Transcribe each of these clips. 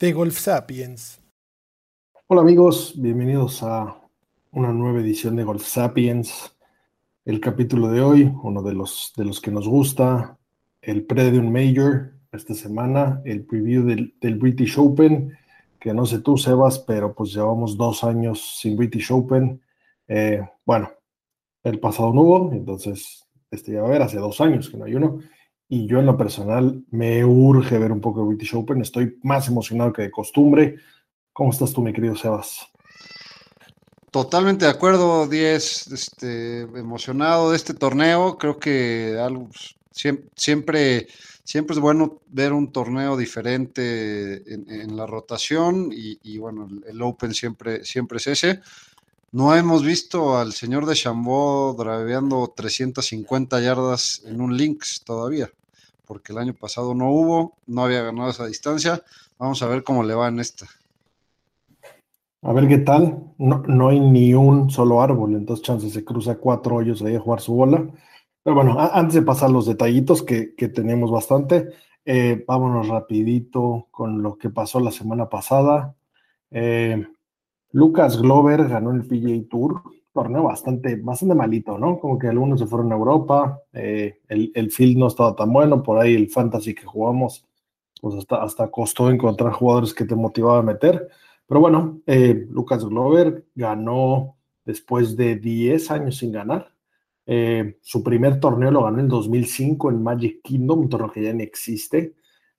De Golf Sapiens. Hola amigos, bienvenidos a una nueva edición de Golf Sapiens. El capítulo de hoy, uno de los, de los que nos gusta, el pre de un Major esta semana, el preview del, del British Open, que no sé tú, Sebas, pero pues llevamos dos años sin British Open. Eh, bueno, el pasado no hubo, entonces este ya va a haber hace dos años que no hay uno. Y yo en lo personal me urge ver un poco de British Open, estoy más emocionado que de costumbre. ¿Cómo estás tú, mi querido Sebas? Totalmente de acuerdo, 10, este, emocionado de este torneo. Creo que algo, siempre, siempre es bueno ver un torneo diferente en, la rotación y, y, bueno, el Open siempre, siempre es ese. No hemos visto al señor de Chambó draveando 350 yardas en un Lynx todavía, porque el año pasado no hubo, no había ganado esa distancia. Vamos a ver cómo le va en esta. A ver qué tal. No, no hay ni un solo árbol, entonces chance se cruza cuatro hoyos ahí a jugar su bola. Pero bueno, antes de pasar los detallitos que, que tenemos bastante, eh, vámonos rapidito con lo que pasó la semana pasada. Eh, Lucas Glover ganó el PGA Tour, torneo bastante, bastante malito, ¿no? Como que algunos se fueron a Europa, eh, el, el, field no estaba tan bueno, por ahí el fantasy que jugamos, pues hasta, hasta costó encontrar jugadores que te motivaba a meter. Pero bueno, eh, Lucas Glover ganó después de 10 años sin ganar. Eh, su primer torneo lo ganó en 2005 en Magic Kingdom, un torneo que ya no existe.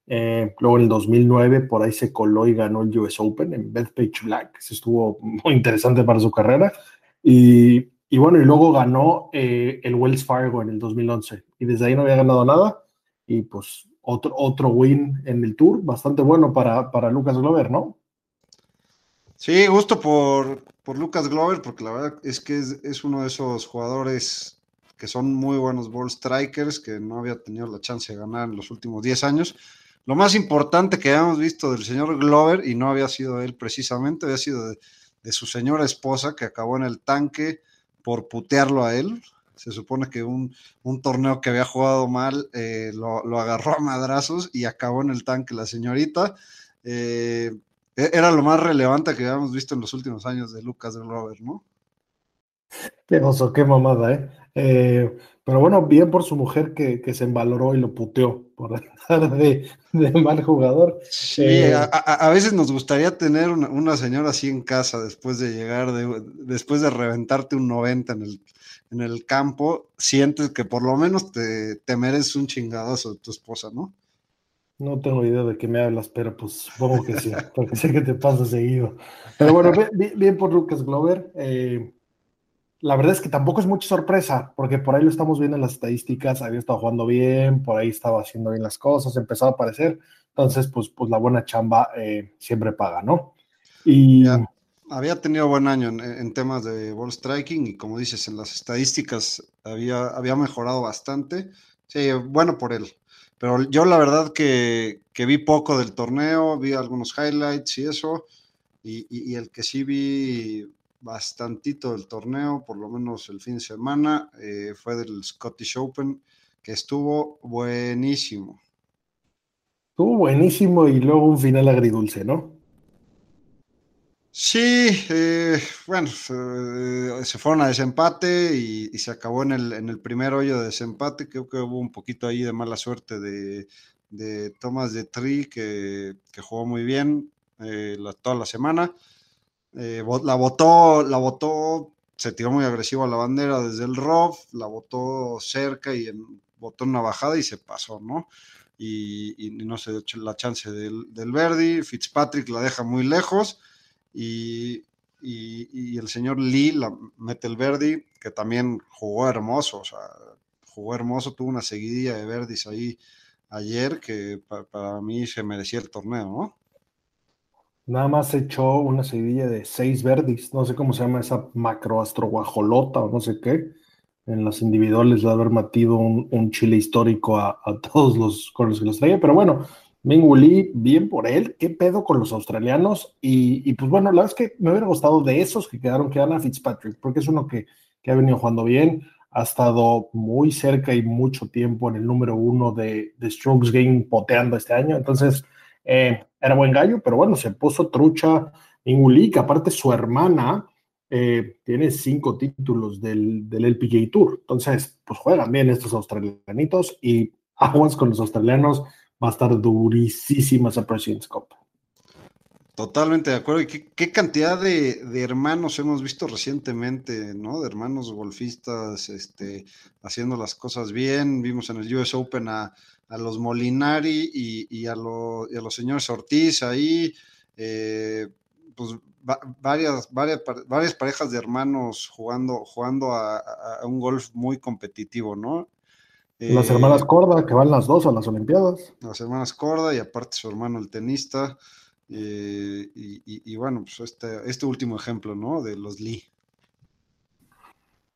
Eh, luego en el 2009 por ahí se coló y ganó el US Open en Bethpage Black. Eso estuvo muy interesante para su carrera. Y, bueno, y luego ganó eh, el Wells Fargo en el 2011. Y desde ahí no había ganado nada. Y pues otro, otro win en el Tour, bastante bueno para, para Lucas Glover, ¿no? Sí, gusto por, por Lucas Glover, porque la verdad es que es, uno de esos jugadores que son muy buenos ball strikers, que no había tenido la chance de ganar en los últimos 10 años lo más importante que habíamos visto del señor Glover, y no había sido él precisamente, había sido su señora esposa que acabó en el tanque por putearlo a él. Se supone que un, torneo que había jugado mal eh, lo, agarró a madrazos y acabó en el tanque la señorita. Eh, e, era lo más relevante que habíamos visto en los últimos años de Lucas Glover, ¿no? Qué oso, qué mamada, ¿eh? ¿Eh? Pero bueno, bien por su mujer que, que se envaloró y lo puteó por andar de, de, mal jugador. Sí, eh, a, a, veces nos gustaría tener una, una, señora así en casa después de llegar, de, después de reventarte un 90 en el, en el campo, sientes que por lo menos te, te mereces un chingadazo de tu esposa, ¿no? No tengo idea de qué me hablas, pero pues supongo que sí, porque sé que te pasa seguido. Pero bueno, bien, bien por Lucas Glover. Eh, la verdad es que tampoco es mucha sorpresa, porque por ahí lo estamos viendo en las estadísticas, había estado jugando bien, por ahí estaba haciendo bien las cosas, empezó a aparecer, entonces pues, pues la buena chamba eh, siempre paga, ¿no? Y... Ya, había tenido buen año en, en, temas de ball striking y como dices, en las estadísticas había, había mejorado bastante, sí, bueno por él, pero yo la verdad que, que vi poco del torneo, vi algunos highlights y eso, y, y, y el que sí vi bastantito del torneo, por lo menos el fin de semana, eh, fue del Scottish Open, que estuvo buenísimo. Estuvo buenísimo y luego un final agridulce, ¿no? Sí, eh, bueno, eh, se fueron a desempate y, y, se acabó en el, en el primer hoyo de desempate. Creo que hubo un poquito ahí de mala suerte de, de Thomas de Tri, que, que, jugó muy bien eh, la, toda la semana. Eh, la votó, la votó, se tiró muy agresivo a la bandera desde el ROF, la votó cerca y en, votó una bajada y se pasó, ¿no? Y, no se dio la chance del, Verdi, Fitzpatrick la deja muy lejos y, el señor Lee la mete el Verdi, que también jugó hermoso, o sea, jugó hermoso, tuvo una seguidilla de verdis ahí ayer que para mí se merecía el torneo, ¿no? Nada más echó una seguidilla de seis verdis, no sé cómo se llama esa macroastroguajolota o no sé qué. En las individuales de haber matido un, chile histórico a, todos los con los que los traía, pero bueno, Ming Lee, bien por él, qué pedo con los australianos. Y, pues bueno, la verdad es que me hubiera gustado de esos que quedaron, que a Fitzpatrick, porque es uno que, que ha venido jugando bien, ha estado muy cerca y mucho tiempo en el número uno de, de Strokes Game poteando este año. Entonces, eh, era buen gallo, pero bueno, se puso trucha Lee, que aparte su hermana eh, tiene cinco títulos del, del LPGA Tour. Entonces, pues juegan bien estos australianitos y aguas con los australianos va a estar durísima esa President's Cup. Totalmente de acuerdo. ¿Y qué, cantidad de, hermanos hemos visto recientemente, ¿no? De hermanos golfistas este, haciendo las cosas bien. Vimos en el US Open a, los Molinari y, a los señores Ortiz ahí. Eh, pues varias, varias, varias parejas de hermanos jugando, jugando a, un golf muy competitivo, ¿no? las hermanas eh, Corda, que van las dos a las Olimpiadas. Las hermanas Corda y aparte su hermano el tenista. Eh, y, bueno, pues este, este último ejemplo, ¿no? De los Lee.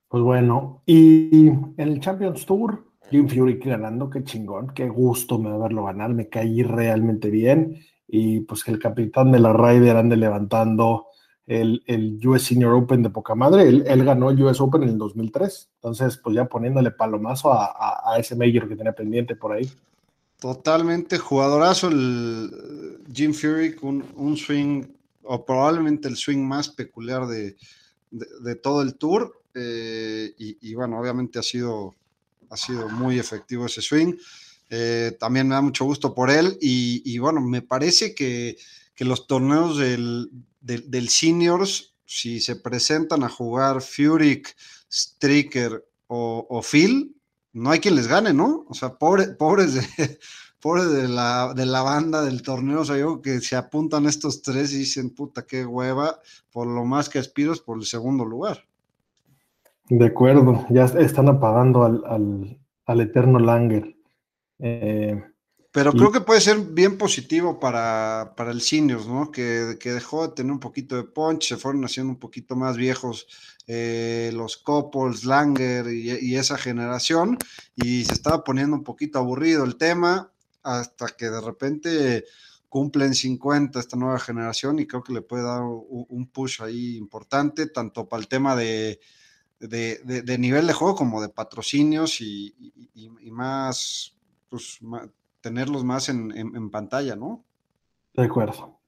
Pues bueno, y en el Champions Tour, Jim Fury ganando, qué chingón, qué gusto me verlo ganar, me caí realmente bien. Y pues que el capitán de la Ryder ande levantando el, el, US Senior Open de poca madre. Él, ganó el US Open en el 2003. Entonces, pues ya poniéndole palomazo a, a ese Major que tenía pendiente por ahí. Totalmente jugadorazo el Jim Fury con un swing, o probablemente el swing más peculiar de, todo el tour. Eh, y, bueno, obviamente ha sido, ha sido muy efectivo ese swing. Eh, también me da mucho gusto por él. Y, bueno, me parece que, los torneos del, Seniors, si se presentan a jugar Fury, Stricker o, Phil, no hay quien les gane, ¿no? O sea, pobre, pobres de, de, la, de la banda del torneo, o sea, yo que se apuntan estos tres y dicen, puta, qué hueva, por lo más que aspiro es por el segundo lugar. De acuerdo, ya están apagando al, al, eterno Langer. Eh, pero creo que puede ser bien positivo para, el seniors, ¿no? Que, dejó de tener un poquito de punch, se fueron haciendo un poquito más viejos eh, los Couples, Langer y, esa generación, y se estaba poniendo un poquito aburrido el tema, hasta que de repente cumplen 50 esta nueva generación y creo que le puede dar un, push ahí importante, tanto para el tema de, de, nivel de juego como de patrocinios y, más, pues, tenerlos más en, pantalla, ¿no? De acuerdo.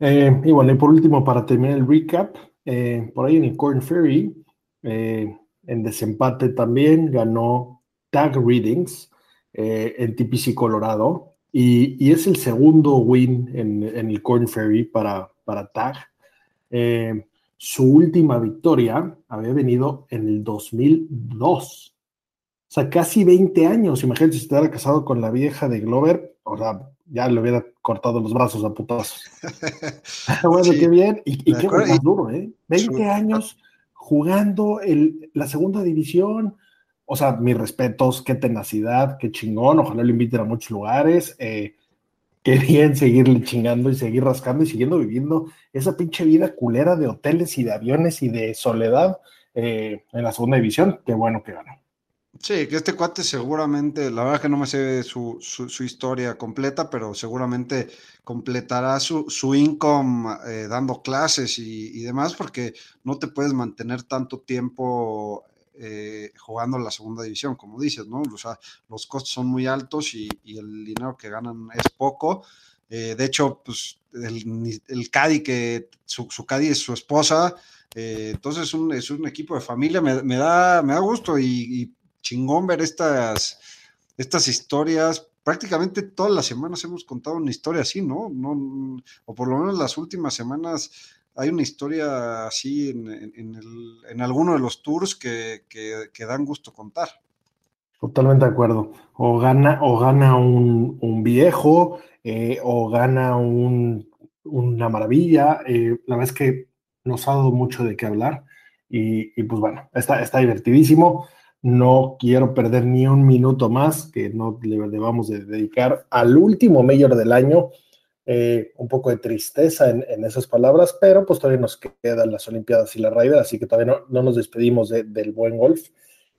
Eh, y bueno, y por último, para terminar el recap, eh, por ahí en el Corn Ferry, eh, en desempate también ganó Tag Readings en TPC Colorado y, es el segundo win en, el Corn Ferry para, para Tag. Su última victoria había venido en el 2002 o sea, casi 20 años. Imagínate si estuviera casado con la vieja de Glover, o sea, ya le hubiera cortado los brazos a putazos. bueno, qué bien. Y, qué más duro, ¿eh? 20 años jugando el, la segunda división. O sea, mis respetos, qué tenacidad, qué chingón. Ojalá lo inviten a muchos lugares. Eh, bien seguirle chingando y seguir rascando y siguiendo viviendo esa pinche vida culera de hoteles y de aviones y de soledad eh, en la segunda división. Qué bueno que ganó. Sí, que este cuate seguramente, la verdad que no me sé su, historia completa, pero seguramente completará su, su income eh, dando clases y, demás, porque no te puedes mantener tanto tiempo eh, jugando en la segunda división, como dices, ¿no? O sea, los costos son muy altos y, el dinero que ganan es poco. Eh, de hecho, pues el, el Cadi, que su, su Cadi es su esposa, entonces es un, es un, equipo de familia, me, me, da, me da gusto y chingón ver estas, estas historias. Prácticamente todas las semanas hemos contado una historia así, ¿no? no o por lo menos las últimas semanas hay una historia así en, en, alguno de los tours que, dan gusto contar. Totalmente de acuerdo. O gana, o gana un, viejo, eh, o gana una maravilla. Eh, la verdad es que nos ha dado mucho de qué hablar. Y, y pues bueno, está, está divertidísimo. no quiero perder ni un minuto más que no le debamos de dedicar al último mayor del año. Eh, un poco de tristeza en, esas palabras, pero pues todavía nos quedan las Olimpiadas y la Ryder, así que todavía no, nos despedimos del buen golf.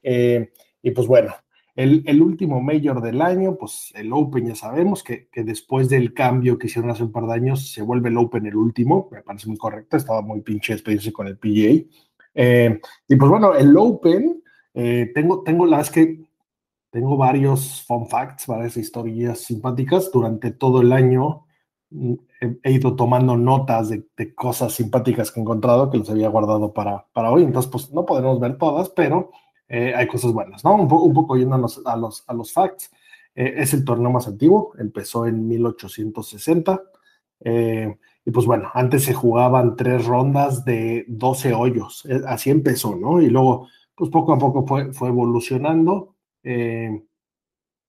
Eh, y pues bueno, el, último mayor del año, pues el Open ya sabemos que, después del cambio que hicieron hace un par de años, se vuelve el Open el último, me parece muy correcto, estaba muy pinche despedirse con el PGA. Eh, y pues bueno, el Open, eh, tengo, tengo la es que tengo varios fun facts, varias historias simpáticas durante todo el año. He, ido tomando notas de, cosas simpáticas que he encontrado que los había guardado para, para hoy, entonces pues no podemos ver todas, pero eh, hay cosas buenas, ¿no? Un, un poco yendo a los, a los, a los facts. Eh, es el torneo más antiguo, empezó en 1860. Eh, y pues bueno, antes se jugaban tres rondas de 12 hoyos, así empezó, ¿no? Y luego, pues poco a poco fue, fue evolucionando.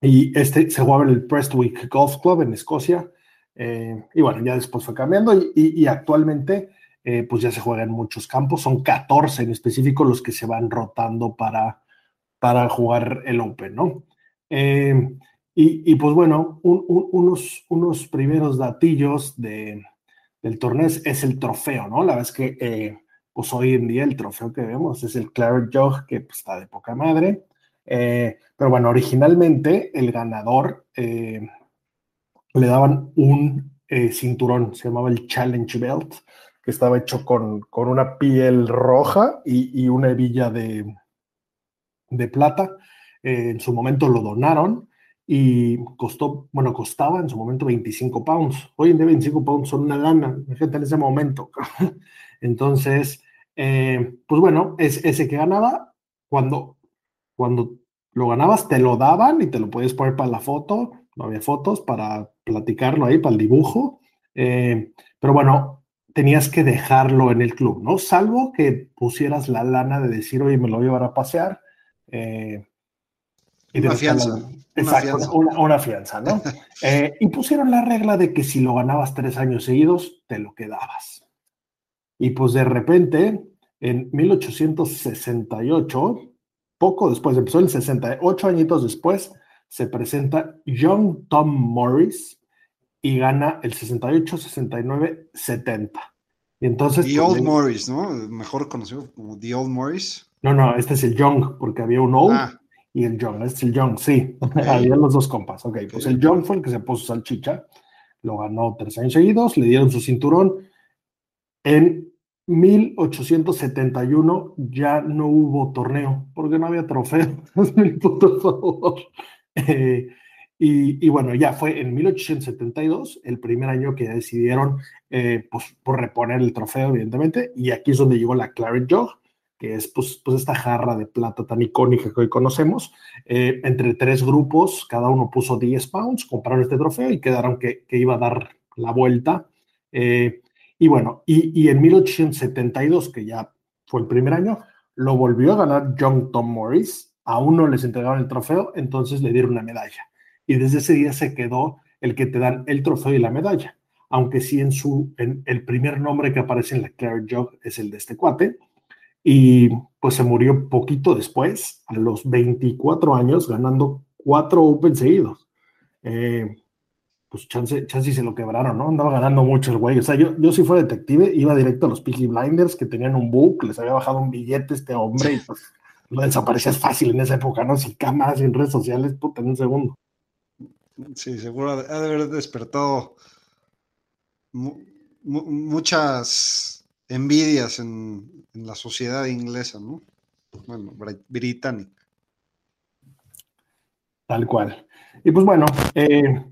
y este se jugaba en el Prestwick Golf Club en Escocia. Y bueno, ya después fue cambiando y, y actualmente eh, pues ya se juega en muchos campos, son 14 en específico los que se van rotando para, para jugar el Open, ¿no? Eh, y, pues bueno, unos, unos primeros datillos de, del torneo es, el trofeo, ¿no? La verdad es que eh, pues hoy en día el trofeo que vemos es el Claret Jug, que pues, está de poca madre. pero bueno, originalmente el ganador le daban un cinturón, se llamaba el Challenge Belt, que estaba hecho con, con una piel roja y, y una hebilla de, de plata. Eh, en su momento lo donaron y costó, bueno, costaba en su momento 25 pounds. Hoy en día 25 pounds son una lana, gente, en ese momento. Entonces, eh, pues bueno, es ese que ganaba, cuando, cuando lo ganabas te lo daban y te lo podías poner para la foto, no había fotos para platicarlo ahí, para el dibujo. Eh, pero bueno, tenías que dejarlo en el club, ¿no? Salvo que pusieras la lana de decir, oye, me lo voy a llevar a pasear. Eh, una fianza. exacto, una fianza. ¿no? Eh, y pusieron la regla de que si lo ganabas tres años seguidos, te lo quedabas. Y pues de repente, en 1868, poco después, empezó el 68 añitos después, se presenta John Tom Morris, y gana el 68, 69, 70. Y entonces. The pues, Old Morris, ¿no? Mejor conocido como The Old Morris. No, no, este es el Young, porque había un Old ah. y el Young. Este es el Young, sí. había los dos compas. Ok, pues el Young fue el que se puso salchicha. Lo ganó tres años seguidos, le dieron su cinturón. En 1871 ya no hubo torneo, porque no había trofeo. por favor. Eh, y, bueno, ya fue en 1872, el primer año que decidieron eh, pues, por reponer el trofeo, evidentemente, y aquí es donde llegó la Claret Jug, que es pues, pues esta jarra de plata tan icónica que hoy conocemos. Eh, entre tres grupos, cada uno puso 10 pounds, compraron este trofeo y quedaron que, que iba a dar la vuelta. Eh, y bueno, y, y, en 1872, que ya fue el primer año, lo volvió a ganar John Tom Morris. Aún no les entregaron el trofeo, entonces le dieron una medalla y desde ese día se quedó el que te dan el trofeo y la medalla, aunque sí en su, en el primer nombre que aparece en la Claire Jog es el de este cuate, y pues se murió poquito después, a los 24 años, ganando cuatro Open seguidos. Eh, pues chance, chance se lo quebraron, ¿no? Andaba ganando mucho el güey. O sea, yo, yo si fuera detective, iba directo a los Peaky Blinders que tenían un book, les había bajado un billete este hombre y pues lo desaparecías fácil en esa época, ¿no? Sin cámaras, sin redes sociales, puta, en un segundo. Sí, seguro ha de haber despertado muchas envidias en, la sociedad inglesa, ¿no? Bueno, británica. Tal cual. Y pues bueno, eh,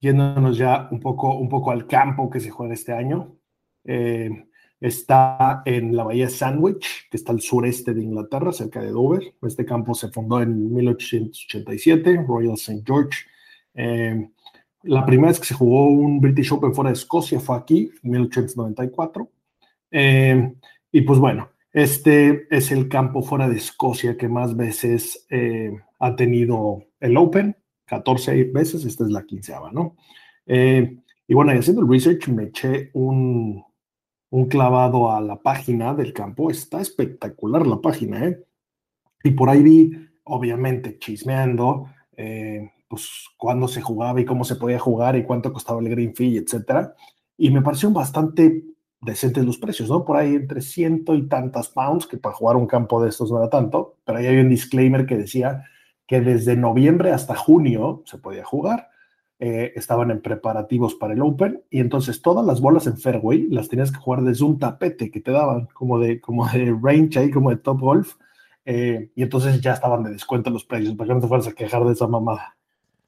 yéndonos ya un poco, un poco al campo que se juega este año. Eh, está en la bahía Sandwich, que está al sureste de Inglaterra, cerca de Dover. Este campo se fundó en 1887, Royal St. George eh, la primera vez que se jugó un British Open fuera de Escocia fue aquí, en 1894. Eh, y pues bueno, este es el campo fuera de Escocia que más veces eh, ha tenido el Open, 14 veces, esta es la quinceava, ¿no? y bueno, haciendo el research me eché un, un clavado a la página del campo, está espectacular la página, ¿eh? Y por ahí vi obviamente chismeando, eh, pues cuándo se jugaba y cómo se podía jugar y cuánto costaba el green fee, etcétera. Y me parecieron bastante decentes los precios, ¿no? Por ahí entre ciento y tantas pounds, que para jugar un campo de estos no era tanto, pero ahí había un disclaimer que decía que desde noviembre hasta junio se podía jugar. Eh, estaban en preparativos para el Open y entonces todas las bolas en fairway las tenías que jugar desde un tapete que te daban como de, como de range ahí, como de top golf, eh, y entonces ya estaban de descuento los precios, para que no te fueras a quejar de esa mamada.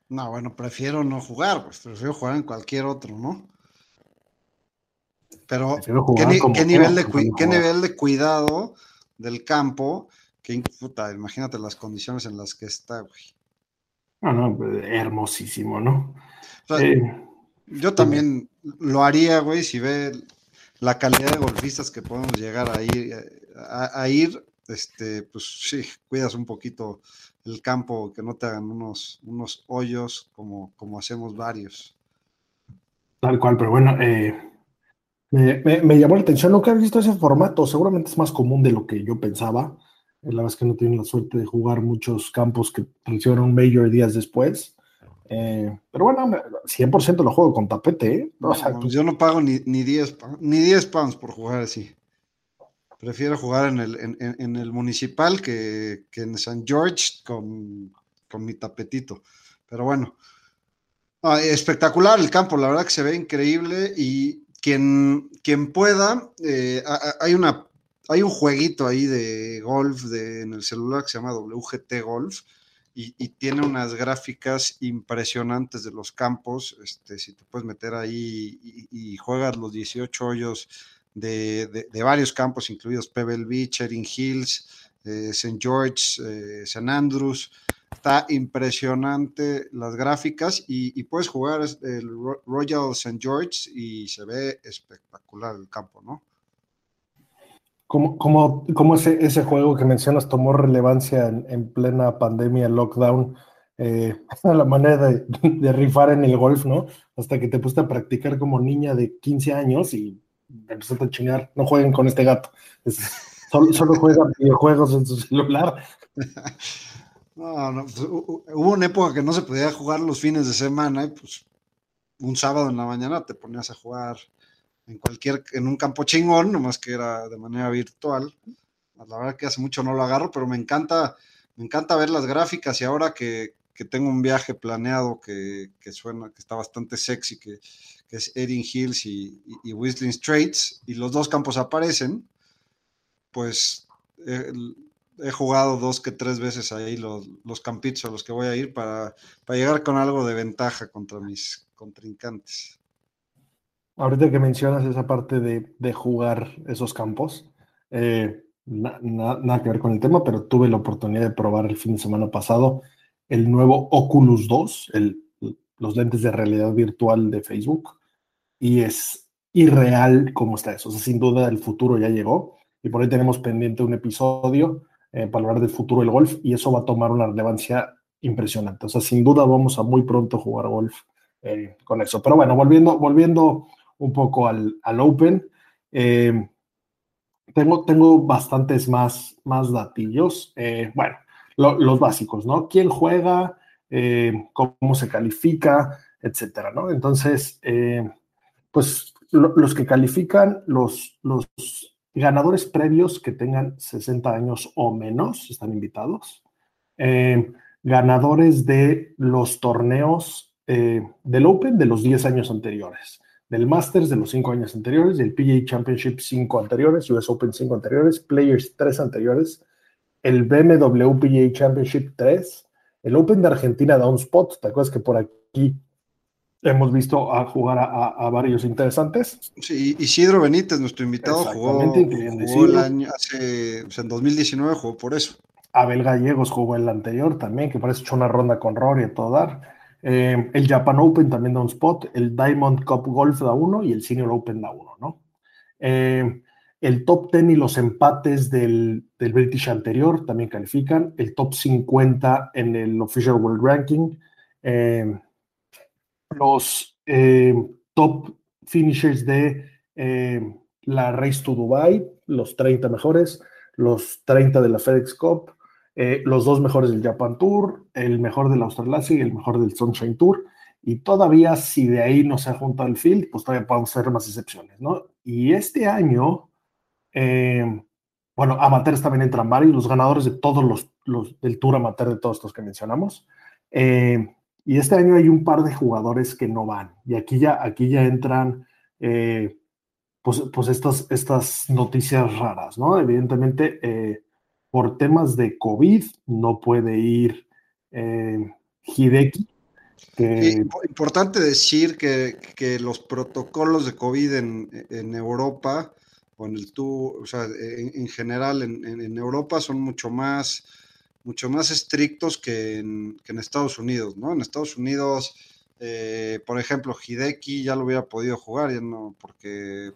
No, bueno, prefiero no jugar, pues prefiero jugar en cualquier otro, ¿no? Pero, ¿qué, nivel de ¿qué nivel de cuidado del campo? Que, puta, imagínate las condiciones en las que está, güey. No, no, hermosísimo, ¿no? Eh, yo también lo haría, güey, si ve la calidad de golfistas que podemos llegar a ir, a ir este, pues sí, cuidas un poquito el campo, que no te hagan unos, unos hoyos como, como hacemos varios. Tal cual, pero bueno, eh, me, llamó la atención, nunca he visto ese formato, seguramente es más común de lo que yo pensaba. Eh, la verdad es que no tienen la suerte de jugar muchos campos que funcionan un mayor días después. Eh, pero bueno, 100% lo juego con tapete. Pues yo no pago ni, ni, 10, ni 10 pounds por jugar así. Prefiero jugar en el, en, el municipal que, en St. George con, mi tapetito. Pero bueno, ah, espectacular el campo, la verdad que se ve increíble y quien, quien pueda, eh, hay, una, hay un jueguito ahí de golf en el celular que se llama WGT Golf. Y, tiene unas gráficas impresionantes de los campos. Este, si te puedes meter ahí y, y, juegas los 18 hoyos de, varios campos, incluidos Pebble Beach, Erin Hills, eh, St. George, eh, St. Andrews. Está impresionante las gráficas y, puedes jugar el Royal St. George y se ve espectacular el campo, ¿no? ¿Cómo, cómo, ese, ese, juego que mencionas tomó relevancia en, plena pandemia, lockdown? Eh, la manera de, de, rifar en el golf, ¿no? Hasta que te pusiste a practicar como niña de 15 años y empezaste a chingar, no jueguen con este gato. solo, solo juegan videojuegos en su celular. No, no, pues, hubo una época que no se podía jugar los fines de semana y pues un sábado en la mañana te ponías a jugar en cualquier, en un campo chingón, nomás que era de manera virtual. La verdad que hace mucho no lo agarro, pero me encanta, me encanta ver las gráficas y ahora que, que tengo un viaje planeado que, que, suena, que está bastante sexy, que, que es Erin Hills y, Whistling Straits, y los dos campos aparecen, pues he jugado dos que tres veces ahí los, los campitos a los que voy a ir para, para llegar con algo de ventaja contra mis contrincantes. Ahorita que mencionas esa parte de, de jugar esos campos, eh, nada que ver con el tema, pero tuve la oportunidad de probar el fin de semana pasado el nuevo Oculus 2, el, los lentes de realidad virtual de Facebook, y es irreal cómo está eso. O sea, sin duda el futuro ya llegó, y por ahí tenemos pendiente un episodio eh, para hablar del futuro del golf, y eso va a tomar una relevancia impresionante. O sea, sin duda vamos a muy pronto jugar golf eh, con eso. Pero bueno, volviendo, volviendo un poco al, al Open, eh, tengo, tengo bastantes más, más datillos. bueno, los básicos, ¿no? ¿Quién juega? Eh, ¿Cómo se califica? Etcétera, ¿no? Entonces, eh, pues los que califican, los, ganadores previos que tengan 60 años o menos están invitados. Eh, ganadores de los torneos del Open de los 10 años anteriores, del Masters de los 5 años anteriores, del PGA Championship 5 anteriores, US Open 5 anteriores, Players 3 anteriores, el BMW PGA Championship 3, el Open de Argentina da un spot, ¿te acuerdas que por aquí hemos visto a jugar a, varios interesantes? Sí, Isidro Benítez, nuestro invitado, jugó, jugó el año, hace, o sea, en 2019 jugó por eso. Abel Gallegos jugó el anterior también, que parece hecho una ronda con Rory a todo dar. Eh, el Japan Open también da un spot, el Diamond Cup Golf da uno y el Senior Open da uno, ¿no? Eh, el top 10 y los empates del, British anterior también califican. El top 50 en el Official World Ranking. Eh, los eh, top finishers de eh, la Race to Dubai, los 30 mejores, los 30 de la FedEx Cup, eh, los dos mejores del Japan Tour, el mejor del Australasia y el mejor del Sunshine Tour. Y todavía, si de ahí no se ha juntado el field, pues todavía podemos hacer más excepciones, ¿no? Y este año, eh, bueno, amateurs también entran varios, los ganadores de todos los, los del Tour Amateur de todos estos que mencionamos. Eh, y este año hay un par de jugadores que no van. Y aquí ya, aquí ya entran eh, pues, pues estas, estas noticias raras, ¿no? Evidentemente, eh, por temas de COVID no puede ir eh, Hideki. importante decir que, que, los protocolos de COVID en, en Europa, o en el o sea, en, en general en, en, Europa son mucho más mucho más estrictos que en, que en Estados Unidos, ¿no? En Estados Unidos, eh, por ejemplo, Hideki ya lo hubiera podido jugar, ya no, porque,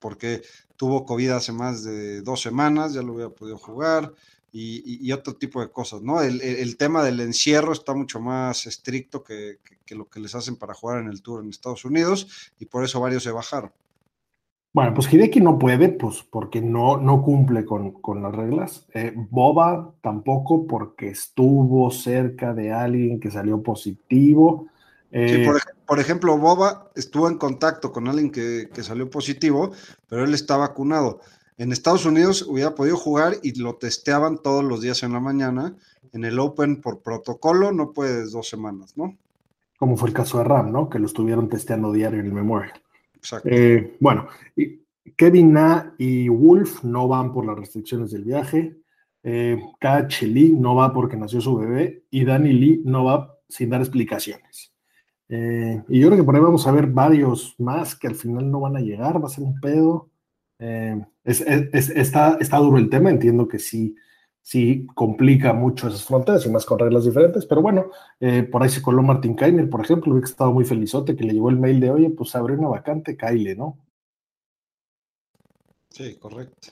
porque tuvo COVID hace más de dos semanas, ya lo hubiera podido jugar. Y, otro tipo de cosas, ¿no? El, tema del encierro está mucho más estricto que, que, lo que les hacen para jugar en el Tour en Estados Unidos y por eso varios se bajaron. Bueno, pues Hideki no puede, pues porque no, no cumple con, con las reglas. Eh, Boba tampoco, porque estuvo cerca de alguien que salió positivo. Eh, sí, por, por, ejemplo, Boba estuvo en contacto con alguien que, que, salió positivo, pero él está vacunado. En Estados Unidos hubiera podido jugar y lo testeaban todos los días en la mañana. En el Open, por protocolo, no puedes dos semanas, ¿no? Como fue el caso de Ram, ¿no? Que lo estuvieron testeando diario en el Memorial. Eh, bueno, Kevin Na y Wolf no van por las restricciones del viaje. Eh, Lee no va porque nació su bebé. Y Danny Lee no va sin dar explicaciones. Eh, y yo creo que por ahí vamos a ver varios más que al final no van a llegar. Va a ser un pedo. Eh, es, es, está, está duro el tema. Entiendo que sí sí complica mucho esas fronteras y más con reglas diferentes, pero bueno, eh, por ahí se coló Martin Kainer, por ejemplo, que estado muy felizote, que le llegó el mail de, oye, pues abre una vacante, Kyle, ¿no? Sí, correcto.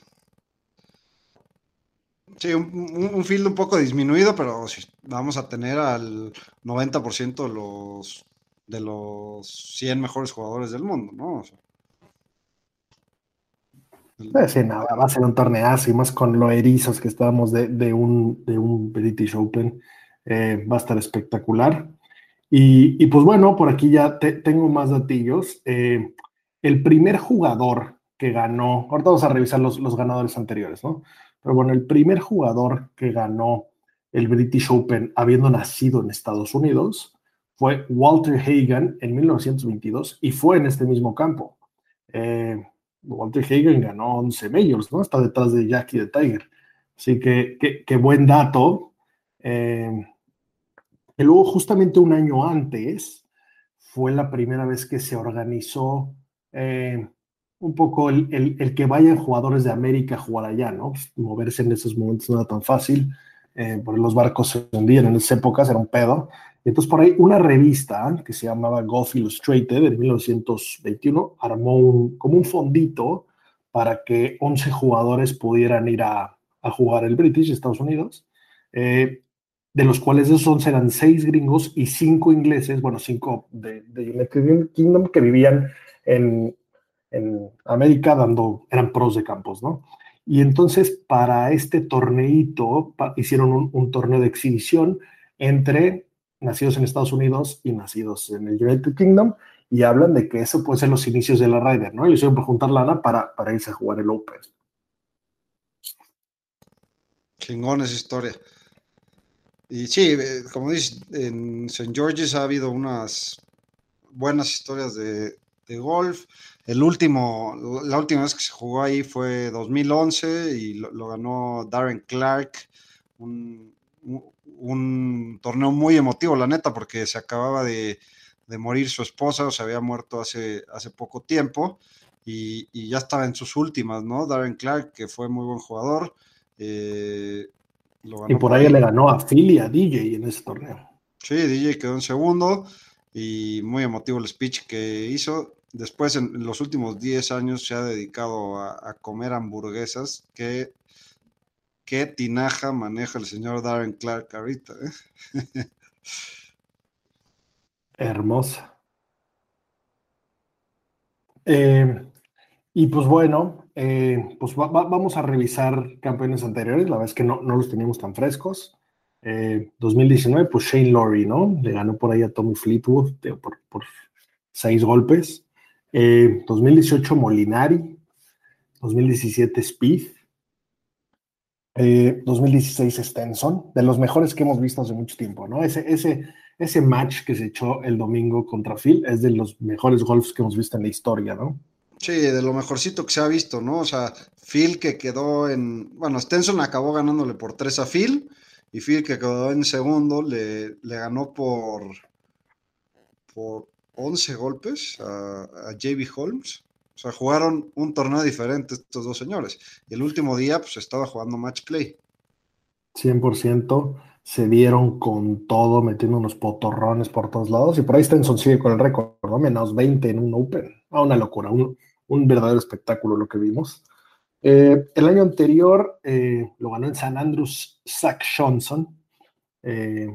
Sí, un, un, field un poco disminuido, pero vamos a tener al 90% de los, de los 100 mejores jugadores del mundo, ¿no? O sea, Sí, nada, va a ser un torneazo y más con lo erizos que estábamos de, de, un, de un British Open. Eh, va a estar espectacular. Y, y, pues bueno, por aquí ya te, tengo más datillos. Eh, el primer jugador que ganó, ahorita vamos a revisar los, los ganadores anteriores, ¿no? Pero bueno, el primer jugador que ganó el British Open habiendo nacido en Estados Unidos fue Walter Hagan en 1922 y fue en este mismo campo. Eh, Walter Hagen ganó 11 majors, ¿no? Está detrás de Jackie de Tiger. Así que qué buen dato. Eh, y luego, justamente un año antes, fue la primera vez que se organizó eh, un poco el, que vayan jugadores de América a jugar allá, ¿no? Pues, moverse en esos momentos no era tan fácil, eh, porque los barcos se hundían en esas épocas, era un pedo. Entonces, por ahí una revista que se llamaba Golf Illustrated en 1921 armó un, como un fondito para que 11 jugadores pudieran ir a, a jugar el British, Estados Unidos, eh, de los cuales esos 11 eran 6 gringos y 5 ingleses, bueno, 5 de, de, United Kingdom que vivían en, en América dando, eran pros de campos, ¿no? Y entonces para este torneito hicieron un, torneo de exhibición entre nacidos en Estados Unidos y nacidos en el United Kingdom, y hablan de que eso puede ser los inicios de la Ryder, ¿no? Y hicieron por juntar lana para, para irse a jugar el Open. Chingón esa historia. Y sí, eh, como dices, en St. George's ha habido unas buenas historias de, de, golf. El último, la última vez que se jugó ahí fue 2011 y lo, lo ganó Darren Clark, un, un torneo muy emotivo, la neta, porque se acababa de, de morir su esposa, o se había muerto hace, hace poco tiempo, y, y, ya estaba en sus últimas, ¿no? Darren Clark, que fue muy buen jugador. Eh, y por ahí, ahí le ganó a Philly, a DJ en ese torneo. Sí, DJ quedó en segundo, y muy emotivo el speech que hizo. Después, en, los últimos 10 años, se ha dedicado a, comer hamburguesas, que qué tinaja maneja el señor Darren Clark ahorita. ¿eh? Hermosa. Eh, Y pues bueno, eh, pues vamos a revisar campeones anteriores, la verdad es que no, no los teníamos tan frescos. 2019, pues Shane Laurie, ¿no? Le ganó por ahí a Tommy Fleetwood por, por, seis golpes. 2018 Molinari, 2017 Speed, 2016 Stenson, de los mejores que hemos visto hace mucho tiempo, ¿no? Ese match que se echó el domingo contra Phil es de los mejores golfs que hemos visto en la historia, ¿no? Sí, de lo mejorcito que se ha visto, ¿no? O sea, Phil que quedó en. Bueno, Stenson acabó ganándole por 3 a Phil, y Phil que quedó en segundo le, le ganó por. por 11 golpes a, a JB Holmes. O sea, jugaron un torneo diferente estos dos señores. Y el último día, pues estaba jugando match play. 100% se dieron con todo, metiendo unos potorrones por todos lados. Y por ahí Stenson sigue con el récord, ¿no? Menos 20 en un Open. Ah, una locura, un, verdadero espectáculo lo que vimos. Eh, el año anterior eh, lo ganó en San Andrews Zach Johnson, eh,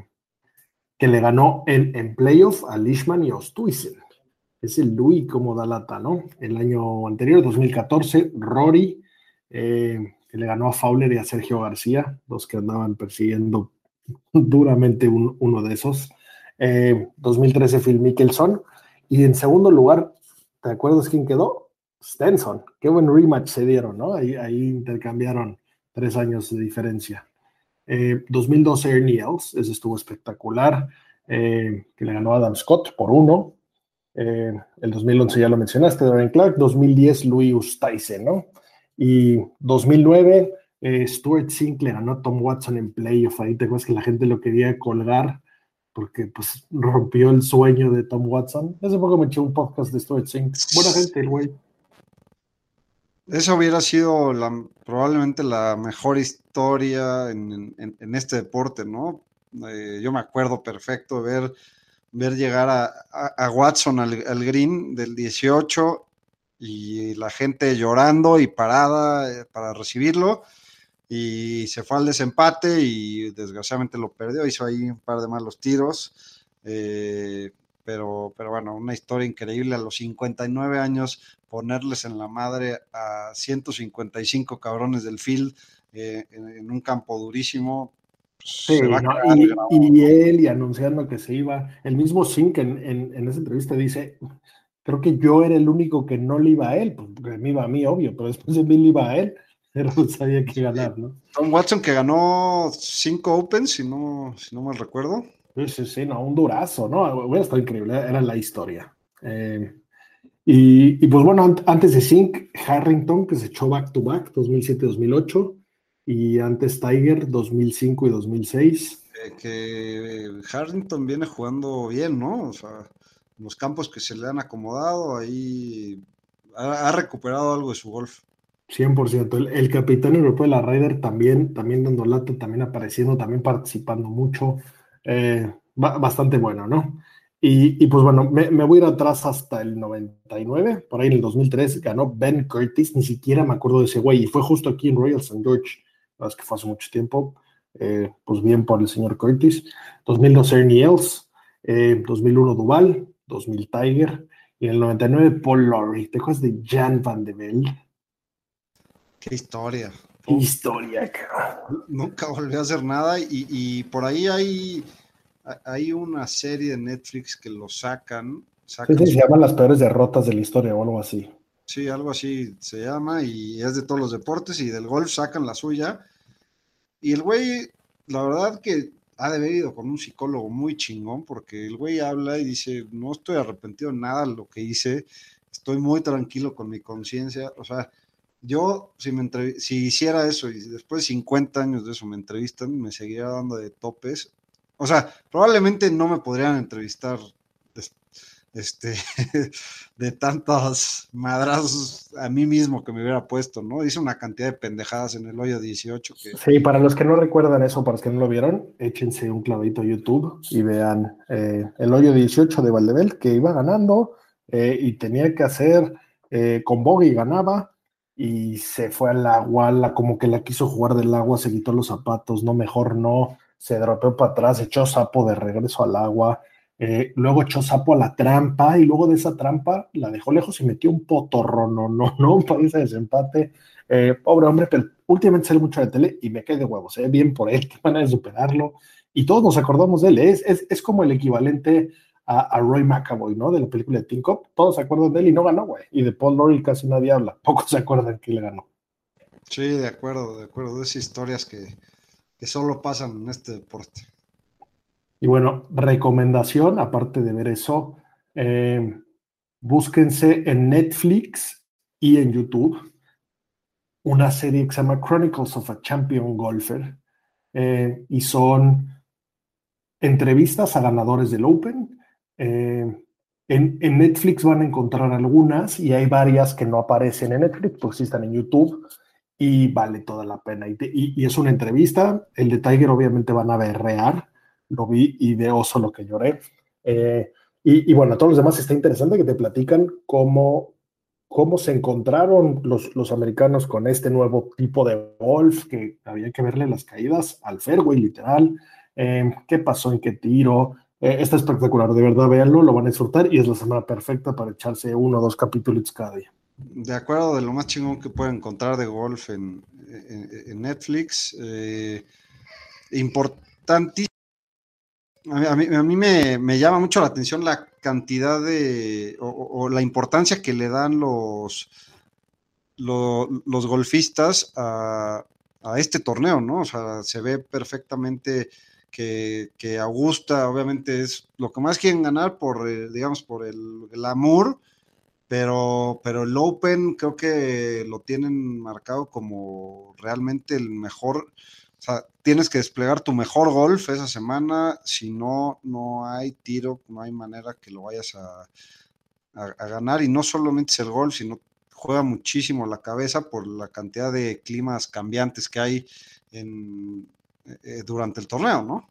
que le ganó en, en playoff a Lishman y Ostuisen es el Louis como da lata, ¿no? El año anterior, 2014, Rory, eh, que le ganó a Fowler y a Sergio García, los que andaban persiguiendo duramente uno de esos. 2013, eh, Phil Mickelson. Y en segundo lugar, ¿te acuerdas quién quedó? Stenson. Qué buen rematch se dieron, ¿no? Ahí, intercambiaron tres años de diferencia. 2012, eh, Ernie Els, ese estuvo espectacular, que le ganó a Adam Scott por uno. Eh, el 2011 ya lo mencionaste, Darren Clark. 2010, Louis Oosthuizen, ¿no? Y 2009, eh, Stuart Sink le ganó a Tom Watson en playoff. Ahí te acuerdas que la gente lo quería colgar porque pues rompió el sueño de Tom Watson. Hace poco me eché un podcast de Stuart Sink. Buena gente, el güey. Eso hubiera sido la, probablemente la mejor historia en, este deporte, ¿no? Eh, yo me acuerdo perfecto ver llegar a, Watson al, green del 18 y la gente llorando y parada eh, para recibirlo y se fue al desempate y desgraciadamente lo perdió, hizo ahí un par de malos tiros, eh, pero, pero bueno, una historia increíble. A los 59 años ponerles en la madre a 155 cabrones del field eh, en, un campo durísimo, Sí, y, él y anunciando que se iba, el mismo Sink en, en, esa entrevista dice, creo que yo era el único que no le iba a él, pues, porque me iba a mí, obvio, pero después de mí le iba a él, pero sabía que ganar, ¿no? Tom Watson que ganó cinco Opens, si no, si no mal recuerdo. Sí, sí, sí, no, un durazo, ¿no? Hubiera estado increíble, era la historia. Eh, y, y, pues bueno, antes de Sink, Harrington, que se echó back to back, 2007-2008 y antes Tiger 2005 y 2006. que Harrington viene jugando bien, ¿no? O sea, los campos que se le han acomodado, ahí ha, recuperado algo de su golf. 100%. El, el, capitán europeo de la Ryder también, también dando lata, también apareciendo, también participando mucho. Eh, bastante bueno, ¿no? Y, pues bueno, me, voy a ir atrás hasta el 99, por ahí en el 2003 ganó Ben Curtis, ni siquiera me acuerdo de ese güey, y fue justo aquí en Royal St. George es que fue hace mucho tiempo, eh, pues bien por el señor Curtis. 2002 Ernie Els, 2001 eh, Duval, 2000 Tiger, y en el 99 Paul Lowry. ¿Te acuerdas de Jan Van de Velde? Qué historia. Historia, Nunca volvió a hacer nada y, por ahí hay, hay una serie de Netflix que lo sacan. sacan se llaman las peores derrotas de la historia o algo así. Sí, algo así se llama y es de todos los deportes y del golf sacan la suya. Y el güey, la verdad que ha de haber ido con un psicólogo muy chingón porque el güey habla y dice, no estoy arrepentido de nada de lo que hice, estoy muy tranquilo con mi conciencia. O sea, yo si, me si hiciera eso y después de 50 años de eso me entrevistan, me seguiría dando de topes. O sea, probablemente no me podrían entrevistar este, de tantos madrazos a mí mismo que me hubiera puesto, ¿no? Hice una cantidad de pendejadas en el hoyo 18. Que... Sí, para los que no recuerdan eso, para los que no lo vieron, échense un clavito a YouTube y vean eh, el hoyo 18 de Valdebel que iba ganando eh, y tenía que hacer eh, con bogey ganaba y se fue al agua, la, como que la quiso jugar del agua, se quitó los zapatos, no, mejor no, se dropeó para atrás, echó sapo de regreso al agua Eh, luego echó sapo a la trampa y luego de esa trampa la dejó lejos y metió un potorro, no, no, no, un ese desempate. Eh, pobre hombre, pero últimamente sale mucho de tele y me cae de huevos, ¿eh? bien por él, que van a superarlo. Y todos nos acordamos de él, es, es, es como el equivalente a, Roy McAvoy, ¿no? De la película de Teen Cop. Todos se acuerdan de él y no ganó, güey. Y de Paul Laurie casi nadie habla. Pocos se acuerdan que le ganó. Sí, de acuerdo, de acuerdo. Esas historias que, que solo pasan en este deporte. Y bueno, recomendación, aparte de ver eso, eh, búsquense en Netflix y en YouTube una serie que se llama Chronicles of a Champion Golfer. Eh, y son entrevistas a ganadores del Open. Eh, en, Netflix van a encontrar algunas y hay varias que no aparecen en Netflix porque sí están en YouTube y vale toda la pena. Y, es una entrevista. El de Tiger obviamente van a berrear. Lo vi y de oso lo que lloré. Eh, y, bueno, a todos los demás está interesante que te platican cómo, cómo se encontraron los, los americanos con este nuevo tipo de golf, que había que verle las caídas al fairway, literal. Eh, qué pasó en qué tiro. Eh, está espectacular, de verdad, véanlo, lo van a disfrutar y es la semana perfecta para echarse uno o dos capítulos cada día. De acuerdo, de lo más chingón que pueden encontrar de golf en, Netflix. Eh, importantísimo. A mí, me, llama mucho la atención la cantidad de, o, la importancia que le dan los, los, golfistas a, a, este torneo, ¿no? O sea, se ve perfectamente que, Augusta obviamente es lo que más quieren ganar por, eh, digamos, por el, amor, pero, pero el Open creo que lo tienen marcado como realmente el mejor, o sea, tienes que desplegar tu mejor golf esa semana, si no, no hay tiro, no hay manera que lo vayas a, a ganar, y no solamente es el golf, sino juega muchísimo la cabeza por la cantidad de climas cambiantes que hay en, eh, durante el torneo, ¿no?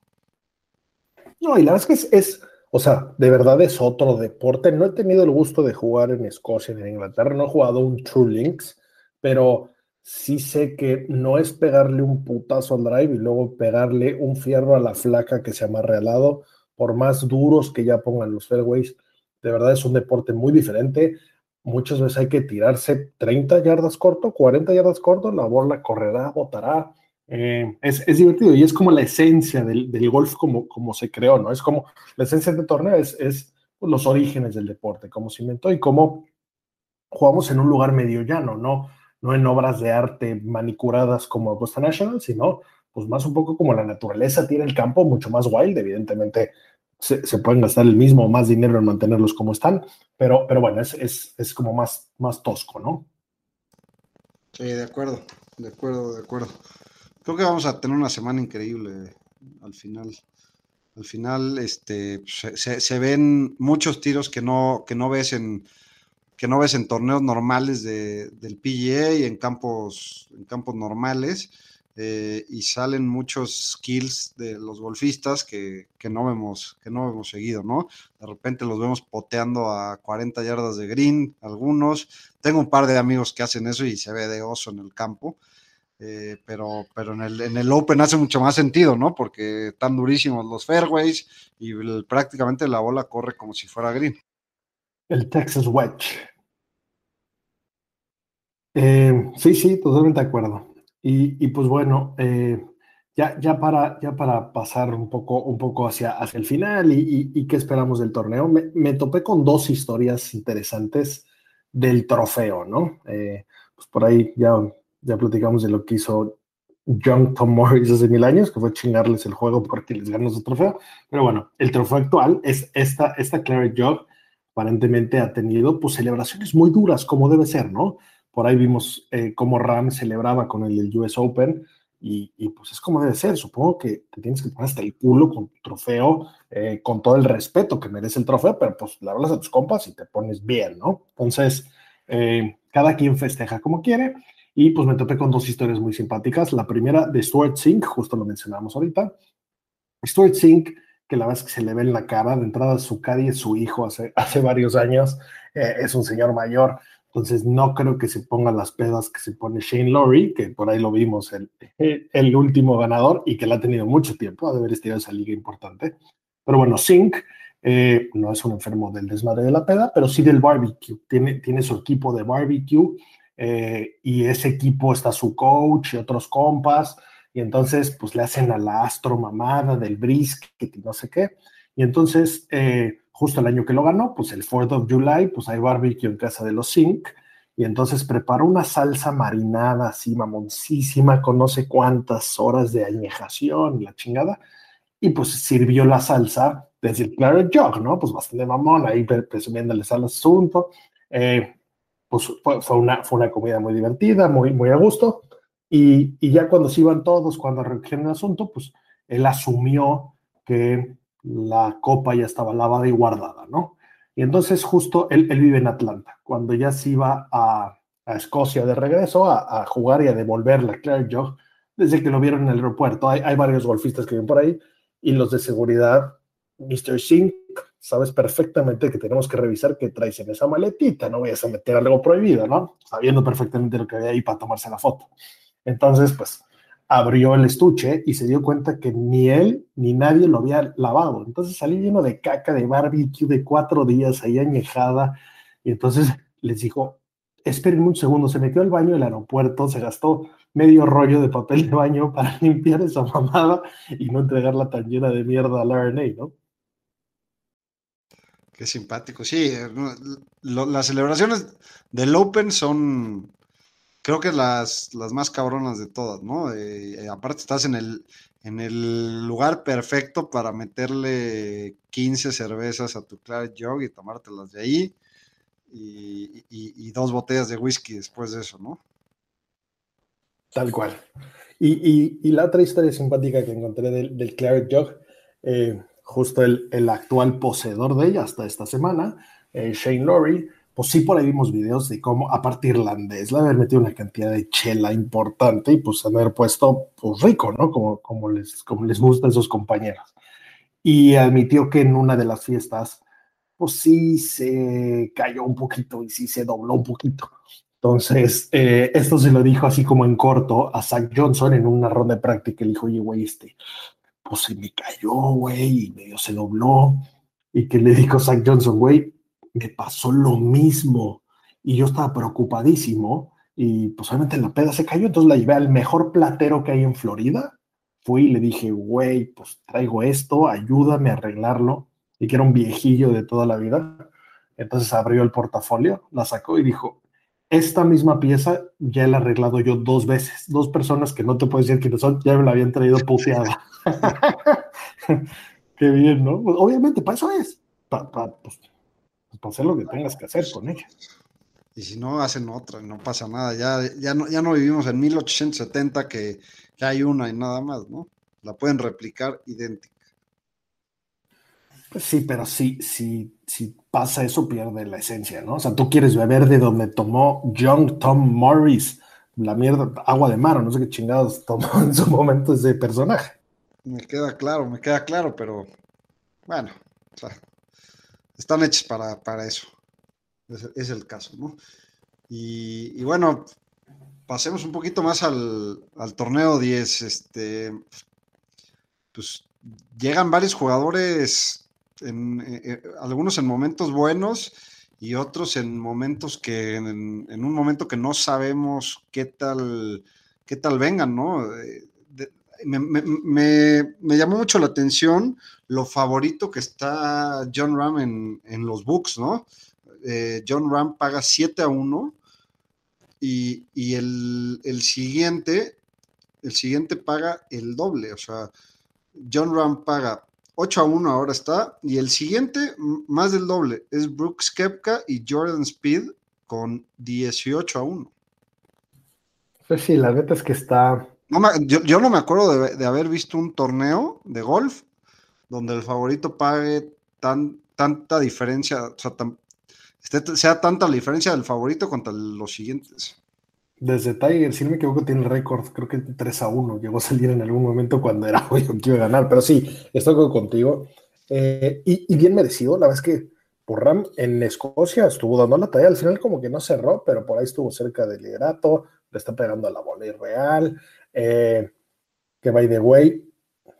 No, y la verdad es que es, o sea, de verdad es otro deporte. No he tenido el gusto de jugar en Escocia ni en Inglaterra, no he jugado un True Links, pero sí sé que no es pegarle un putazo al drive y luego pegarle un fierro a la flaca que se amarre al lado, por más duros que ya pongan los fairways. De verdad es un deporte muy diferente. Muchas veces hay que tirarse 30 yardas corto, 40 yardas corto, la bola correrá, botará eh, es, divertido y es como la esencia del, golf como, como se creó, ¿no? Es como la esencia del torneo, es, es los orígenes del deporte, cómo se inventó y cómo jugamos en un lugar medio llano, ¿no? No en obras de arte manicuradas como Augusta National, sino pues más un poco como la naturaleza tiene el campo mucho más wild, evidentemente se, se, pueden gastar el mismo o más dinero en mantenerlos como están, pero, pero bueno, es, es, es como más, más tosco, ¿no? Sí, de acuerdo, de acuerdo, de acuerdo. Creo que vamos a tener una semana increíble al final. Al final, este, se, ven muchos tiros que no, que no ves en que no ves en torneos normales de, del PGA y en campos, en campos normales. Eh, y salen muchos skills de los golfistas que, que, no vemos, que no hemos seguido, ¿no? De repente los vemos poteando a 40 yardas de green, algunos. Tengo un par de amigos que hacen eso y se ve de oso en el campo. Eh, pero, pero en el, en el Open hace mucho más sentido, ¿no? Porque están durísimos los fairways y prácticamente la bola corre como si fuera green. El Texas Wedge. Eh, sí, sí, totalmente de acuerdo. Y, pues bueno, eh, ya, ya, para, ya para pasar un poco, un poco hacia, hacia el final y, y, qué esperamos del torneo, me, me, topé con dos historias interesantes del trofeo, ¿no? pues por ahí ya ya platicamos de lo que hizo John Tom Morris hace mil años, que fue chingarles el juego porque les ganó su trofeo. Pero bueno, el trofeo actual es esta, esta Claret Jog, aparentemente ha tenido pues celebraciones muy duras, como debe ser, ¿no? Por ahí vimos eh, cómo Ram celebraba con el, US Open y, pues es como debe ser. Supongo que te tienes que poner hasta el culo con tu trofeo, eh, con todo el respeto que merece el trofeo, pero pues le hablas a tus compas y te pones bien, ¿no? Entonces, eh, cada quien festeja como quiere. Y pues me topé con dos historias muy simpáticas. La primera de Stuart Sink, justo lo mencionamos ahorita. Stuart Sink, que la verdad es que se le ve en la cara, de entrada su caddy es su hijo hace, hace varios años, eh, es un señor mayor, entonces no creo que se ponga las pedas que se pone Shane Laurie, que por ahí lo vimos, el, el último ganador y que la ha tenido mucho tiempo, ha de haber estirado esa liga importante. Pero bueno, Sink Eh, no es un enfermo del desmadre de la peda, pero sí del barbecue. Tiene, tiene su equipo de barbecue eh, y ese equipo está su coach y otros compas. Y entonces, pues le hacen a la astro mamada del brisket y no sé qué. Y entonces, eh, justo el año que lo ganó, pues el 4th of July, pues hay barbecue en casa de los Zinc y entonces preparó una salsa marinada así mamoncísima con no sé cuántas horas de añejación y la chingada, y pues sirvió la salsa desde el Claret Jog, ¿no? Pues bastante mamón, ahí presumiéndoles al asunto. Eh, pues fue, una, fue una comida muy divertida, muy, muy a gusto, y, y ya cuando se iban todos, cuando recogieron el asunto, pues él asumió que la copa ya estaba lavada y guardada, ¿no? Y entonces justo él, él vive en Atlanta. Cuando ya se iba a, a Escocia de regreso a, a, jugar y a devolver la Claire Jog, desde que lo vieron en el aeropuerto, hay, hay varios golfistas que viven por ahí y los de seguridad, Mr. Sink, sabes perfectamente que tenemos que revisar qué traes en esa maletita, no vayas a meter algo prohibido, ¿no? Sabiendo perfectamente lo que había ahí para tomarse la foto. Entonces, pues, abrió el estuche y se dio cuenta que ni él ni nadie lo había lavado. Entonces salió lleno de caca de barbecue de cuatro días ahí añejada. Y entonces les dijo, esperen un segundo, se metió al baño del aeropuerto, se gastó medio rollo de papel de baño para limpiar esa mamada y no entregarla tan llena de mierda al RNA, ¿no? Qué simpático. Sí, lo, las celebraciones del Open son creo que las, las más cabronas de todas, ¿no? Eh, aparte estás en el, en el lugar perfecto para meterle 15 cervezas a tu Claret Jog y tomártelas de ahí y, y, dos botellas de whisky después de eso, ¿no? Tal cual. Y, y la otra historia simpática que encontré del, del Claret Jog, eh, justo el, el, actual poseedor de ella hasta esta semana, eh, Shane Lowry, pues sí por ahí vimos videos de cómo, aparte irlandés, le haber metido una cantidad de chela importante y pues haber puesto pues rico, ¿no? Como, como, les, como les gusta a esos compañeros. Y admitió que en una de las fiestas, pues sí se cayó un poquito y sí se dobló un poquito. Entonces, eh, esto se lo dijo así como en corto a Zach Johnson en una ronda de práctica. Le dijo, oye, güey, este, pues se me cayó, güey, y medio se dobló. Y que le dijo Zach Johnson, güey, me pasó lo mismo y yo estaba preocupadísimo y pues obviamente la peda se cayó, entonces la llevé al mejor platero que hay en Florida, fui y le dije, güey, pues traigo esto, ayúdame a arreglarlo, y que era un viejillo de toda la vida, entonces abrió el portafolio, la sacó y dijo, esta misma pieza ya la he arreglado yo dos veces, dos personas que no te puedo decir quiénes son, ya me la habían traído puteada. Qué bien, ¿no? Pues, obviamente, para eso es, para, para pues, para hacer lo que tengas que hacer con ella. Y si no, hacen otra, no pasa nada. Ya, ya, no, ya no vivimos en 1870 que, que hay una y nada más, ¿no? La pueden replicar idéntica. Pues sí, pero sí, sí, si pasa eso, pierde la esencia, ¿no? O sea, tú quieres beber de donde tomó John Tom Morris, la mierda, agua de mar, o no sé qué chingados tomó en su momento ese personaje. Me queda claro, me queda claro, pero bueno, o sea, están hechos para, para eso. Es, el caso, ¿no? Y, y, bueno, pasemos un poquito más al, al torneo 10. Este, pues llegan varios jugadores, en, en, algunos en momentos buenos y otros en momentos que, en, un momento que no sabemos qué tal, qué tal vengan, ¿no? De, me, me, me, llamó mucho la atención lo favorito que está John Ram en, en los books, ¿no? Eh, John Ram paga 7 a 1 y, y el, el, siguiente, el siguiente paga el doble, o sea, John Ram paga 8 a 1 ahora está, y el siguiente, más del doble, es Brooks Kepka y Jordan Speed con 18 a 1. Pues sí, la neta es que está, no me, yo, yo, no me acuerdo de, de, haber visto un torneo de golf donde el favorito pague tan, tanta diferencia, o sea, tan, sea tanta la diferencia del favorito contra los siguientes. Desde Tiger, si no me equivoco, tiene el récord, creo que 3 a 1. Llegó a salir en algún momento cuando era obvio que iba a ganar, pero sí, estoy contigo. Eh, y, y, bien merecido, la verdad es que por Ram en Escocia estuvo dando la talla, al final como que no cerró, pero por ahí estuvo cerca del liderato, le está pegando a la bola irreal, eh, que by the way,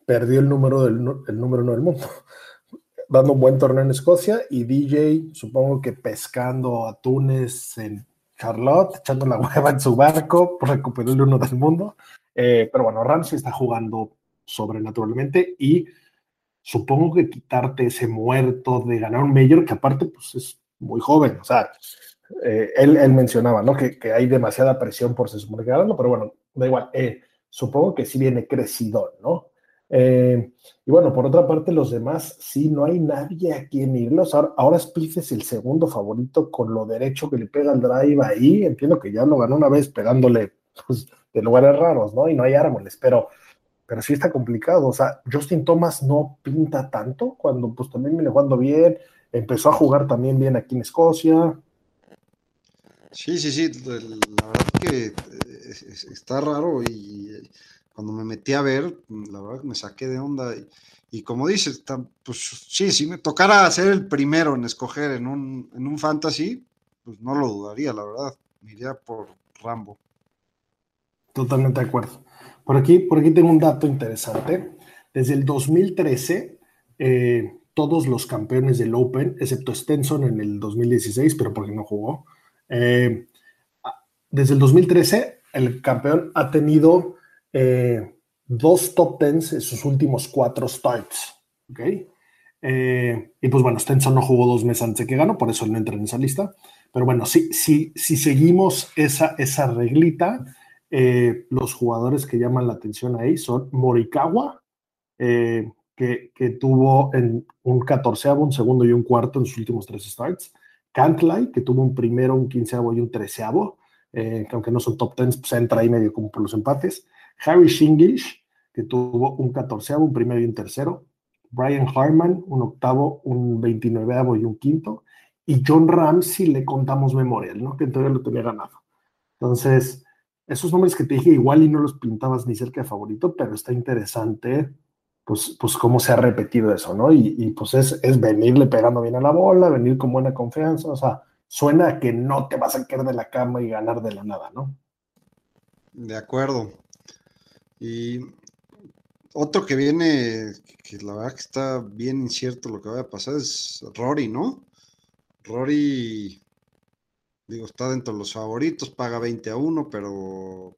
perdió el número del el número uno del mundo. dando un buen torneo en Escocia y DJ, supongo que pescando atunes en Charlotte, echando la hueva en su barco, recuperó el uno del mundo. Eh, pero bueno, Ramsey está jugando sobrenaturalmente y supongo que quitarte ese muerto de ganar un mayor, que aparte pues es muy joven, o sea, eh, él, él, mencionaba, ¿no? Que, que, hay demasiada presión por se supone que pero bueno, da igual, eh, supongo que sí viene crecido, ¿no? Eh, y bueno, por otra parte, los demás, sí, no hay nadie a quien irlos. Ahora, ahora Spieth es el segundo favorito con lo derecho que le pega el drive ahí. Entiendo que ya lo ganó una vez pegándole pues, de lugares raros, ¿no? Y no hay árboles, pero, pero sí está complicado. O sea, Justin Thomas no pinta tanto cuando pues también viene jugando bien. Empezó a jugar también bien aquí en Escocia. Sí, sí, sí. La verdad que eh, está raro y cuando me metí a ver, la verdad me saqué de onda. Y, como dices, pues sí, si me tocara ser el primero en escoger en un, en un fantasy, pues no lo dudaría, la verdad. Me iría por Rambo. Totalmente de acuerdo. Por aquí, por aquí tengo un dato interesante. Desde el 2013, eh, todos los campeones del Open, excepto Stenson en el 2016, pero porque no jugó, eh, desde el 2013 el campeón ha tenido eh, dos top tens en sus últimos cuatro starts. ¿ok? Eh, y pues bueno, Stenson no jugó dos meses antes de que ganó, por eso él no entra en esa lista. Pero bueno, si, si, si seguimos esa, esa reglita, eh, los jugadores que llaman la atención ahí son Morikawa, que, que, tuvo en un catorceavo, un segundo y un cuarto en sus últimos tres starts. Cantlay, que tuvo un primero, un quinceavo y un treceavo, que aunque no son top tens, pues entra ahí medio como por los empates. Harry Shinglish, que tuvo un catorceavo, un primero y un tercero. Brian Harman, un octavo, un veintinueveavo y un quinto. Y John Ramsey le contamos memorial, ¿no? Que en teoría lo tenía ganado. Entonces, esos nombres que te dije igual y no los pintabas ni cerca de favorito, pero está interesante, pues, pues cómo se ha repetido eso, ¿no? Y, y pues es, es, venirle pegando bien a la bola, venir con buena confianza, o sea, suena a que no te vas a caer de la cama y ganar de la nada, ¿no? De acuerdo. Y otro que viene, que la verdad que está bien incierto lo que va a pasar, es Rory, ¿no? Rory, digo, está dentro de los favoritos, paga 20 a 1, pero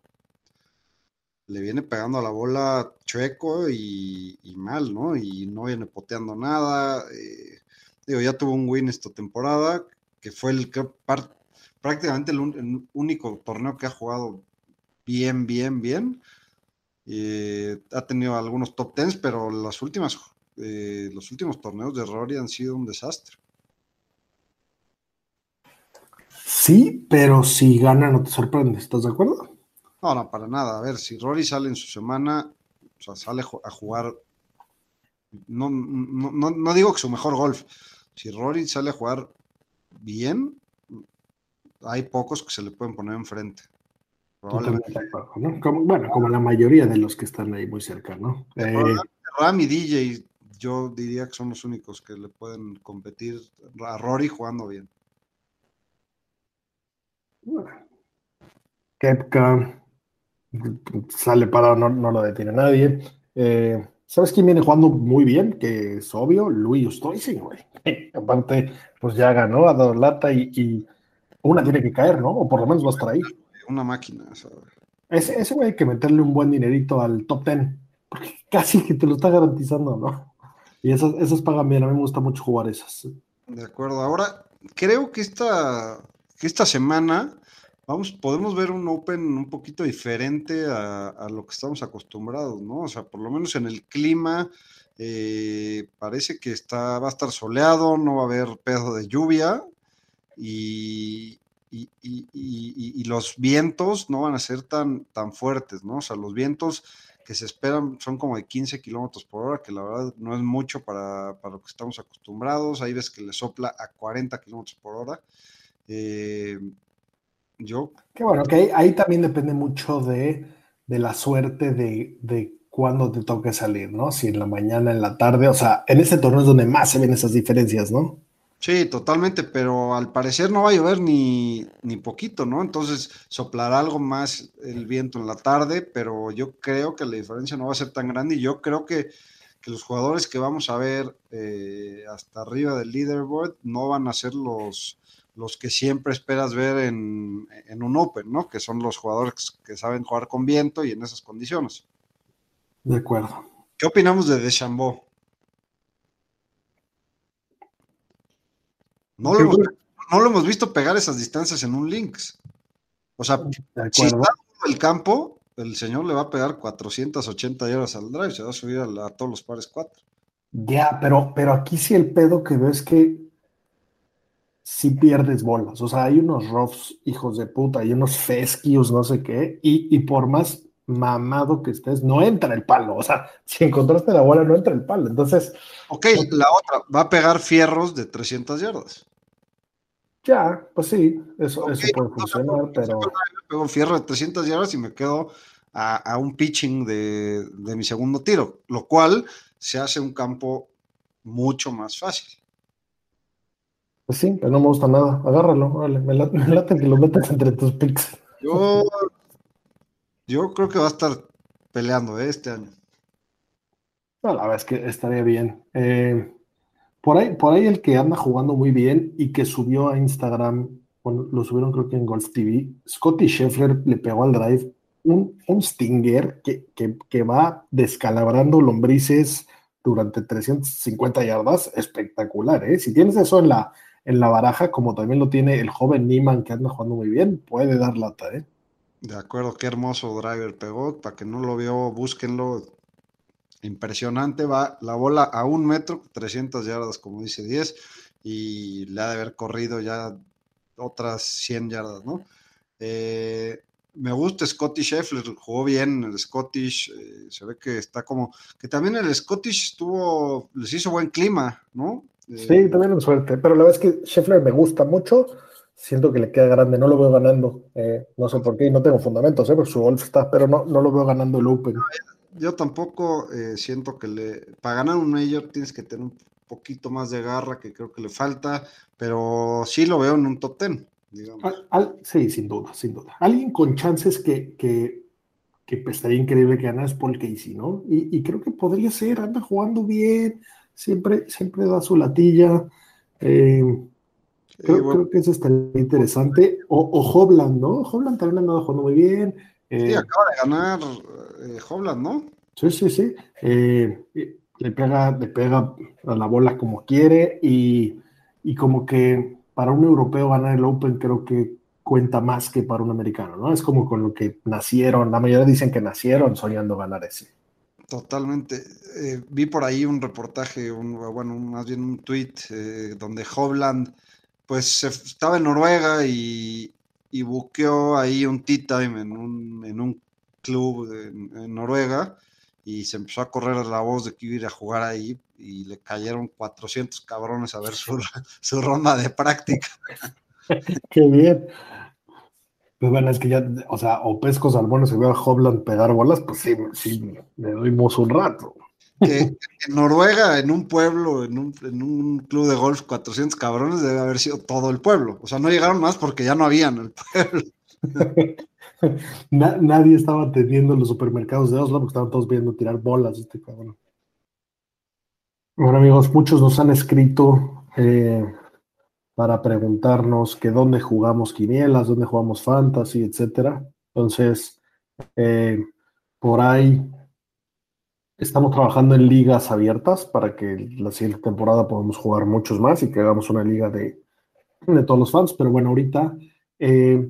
le viene pegando a la bola chueco y, mal, ¿no? Y no viene poteando nada. Eh, digo, ya tuvo un win esta temporada, que fue el prácticamente el único torneo que ha jugado bien, bien, bien eh, ha tenido algunos top tens, pero las últimas, eh, los últimos torneos de Rory han sido un desastre. Sí, pero si gana no te sorprende, ¿estás de acuerdo? No, no, para nada. A ver, si Rory sale en su semana, o sea, sale a jugar, no, no, no digo que su mejor golf, si Rory sale a jugar bien, hay pocos que se le pueden poner enfrente bueno, como la mayoría de los que están ahí muy cerca, ¿no? Eh, Ram y DJ, yo diría que son los únicos que le pueden competir a Rory jugando bien. Kepka sale parado, no, no lo detiene nadie. Eh, ¿Sabes quién viene jugando muy bien? Que es obvio, Luis Stoicing, güey. Aparte, pues ya ganó, ha dado lata y, y, una tiene que caer, ¿no? O por lo menos va a estar ahí una máquina. Ese, ese güey hay que meterle un buen dinerito al top ten, porque casi que te lo está garantizando, ¿no? Y esas, esas pagan bien, a mí me gusta mucho jugar esas. De acuerdo, ahora creo que esta, que esta semana vamos, podemos ver un Open un poquito diferente a, lo que estamos acostumbrados, ¿no? O sea, por lo menos en el clima, eh, parece que está, va a estar soleado, no va a haber pedo de lluvia y, y, los vientos no van a ser tan, tan fuertes, ¿no? O sea, los vientos que se esperan son como de 15 kilómetros por hora, que la verdad no es mucho para, lo que estamos acostumbrados. Hay veces que le sopla a 40 kilómetros por hora. Eh, yo. Qué bueno, que ahí, también depende mucho de, la suerte de, de cuándo te toque salir, ¿no? Si en la mañana, en la tarde, o sea, en ese torneo es donde más se ven esas diferencias, ¿no? Sí, totalmente, pero al parecer no va a llover ni, ni poquito, ¿no? Entonces soplará algo más el viento en la tarde, pero yo creo que la diferencia no va a ser tan grande y yo creo que, que los jugadores que vamos a ver eh, hasta arriba del leaderboard no van a ser los, los que siempre esperas ver en, en, un Open, ¿no? Que son los jugadores que saben jugar con viento y en esas condiciones. De acuerdo. ¿Qué opinamos de Deschambault? No lo, hemos, no lo, hemos, visto pegar esas distancias en un Lynx. O sea, si está en el campo, el señor le va a pegar 480 yardas al drive, se va a subir a, a todos los pares 4. Ya, pero, pero aquí sí el pedo que veo es que si pierdes bolas. O sea, hay unos roughs, hijos de puta, hay unos fesquios, no sé qué, y, y, por más mamado que estés, no entra el palo. O sea, si encontraste la bola, no entra el palo. Entonces. Ok, la otra, va a pegar fierros de 300 yardas. Ya, pues sí, eso, okay, eso puede funcionar, pero. Pego un fierro de 300 yardas y me quedo a, a un pitching de, de mi segundo tiro, lo cual se hace un campo mucho más fácil. Pues sí, pero no me gusta nada. Agárralo, vale. Me late, me late que lo metas entre tus picks. Yo, yo creo que va a estar peleando ¿eh? este año. La verdad es que estaría bien. Eh, por, ahí, por ahí el que anda jugando muy bien y que subió a Instagram, bueno, lo subieron creo que en Golf TV, Scotty Scheffler le pegó al drive un, Stinger que va descalabrando lombrices durante 350 yardas, espectacular, ¿eh? Si tienes eso en la, en la baraja, como también lo tiene el joven Niman que anda jugando muy bien, puede dar lata, ¿eh? De acuerdo, qué hermoso driver pegó. Para que no lo vio, búsquenlo. Impresionante, va la bola a un metro, 300 yardas, como dice 10, y le ha de haber corrido ya otras 100 yardas, ¿no? Eh, me gusta Scotty Scheffler, jugó bien el Scottish, eh, se ve que está como, que también el Scottish estuvo, les hizo buen clima, ¿no? Eh, sí, también en suerte, pero la verdad es que Scheffler me gusta mucho, siento que le queda grande, no lo veo ganando, eh, no sé por qué, no tengo fundamentos, ¿eh? porque su golf está, pero no, no lo veo ganando el Open. Yo tampoco eh, siento que le, para ganar un Major tienes que tener un poquito más de garra, que creo que le falta, pero sí lo veo en un top ten. Al, al, sí, sin duda, sin duda. Alguien con chances que, que, que pues, estaría increíble que gane es Paul Casey, ¿no? Y, y, creo que podría ser, anda jugando bien, siempre, siempre da su latilla. Eh, creo, sí, bueno. creo, que eso estaría interesante. O, o Hobland, ¿no? Hobland también anda jugando muy bien. Eh, sí, acaba de ganar eh, Hobland, ¿no? Sí, sí, sí. Eh, le, pega, le pega a la bola como quiere y, y como que para un europeo ganar el Open creo que cuenta más que para un americano, ¿no? Es como con lo que nacieron, la mayoría dicen que nacieron soñando ganar ese. Totalmente. Eh, vi por ahí un reportaje, un, bueno, más bien un tweet eh, donde Hovland, pues estaba en Noruega y, y buqueó ahí un tea time en un, en un club en, en Noruega y se empezó a correr la voz de que iba a ir a jugar ahí y le cayeron 400 cabrones a ver su, su ronda de práctica. Qué bien. Pues bueno, es que ya, o sea, o pesco salmones y veo a Hobland pegar bolas, pues sí, sí, le doy un rato. Que en Noruega, en un pueblo, en un, en un, club de golf, 400 cabrones debe haber sido todo el pueblo. O sea, no llegaron más porque ya no habían el pueblo. Na, nadie estaba atendiendo los supermercados de Oslo porque estaban todos viendo tirar bolas. Este cabrón. Bueno, amigos, muchos nos han escrito eh, para preguntarnos que dónde jugamos quinielas, dónde jugamos fantasy, etcétera. Entonces, eh, por ahí estamos trabajando en ligas abiertas para que la siguiente temporada podamos jugar muchos más y que hagamos una liga de, de todos los fans. Pero bueno, ahorita eh,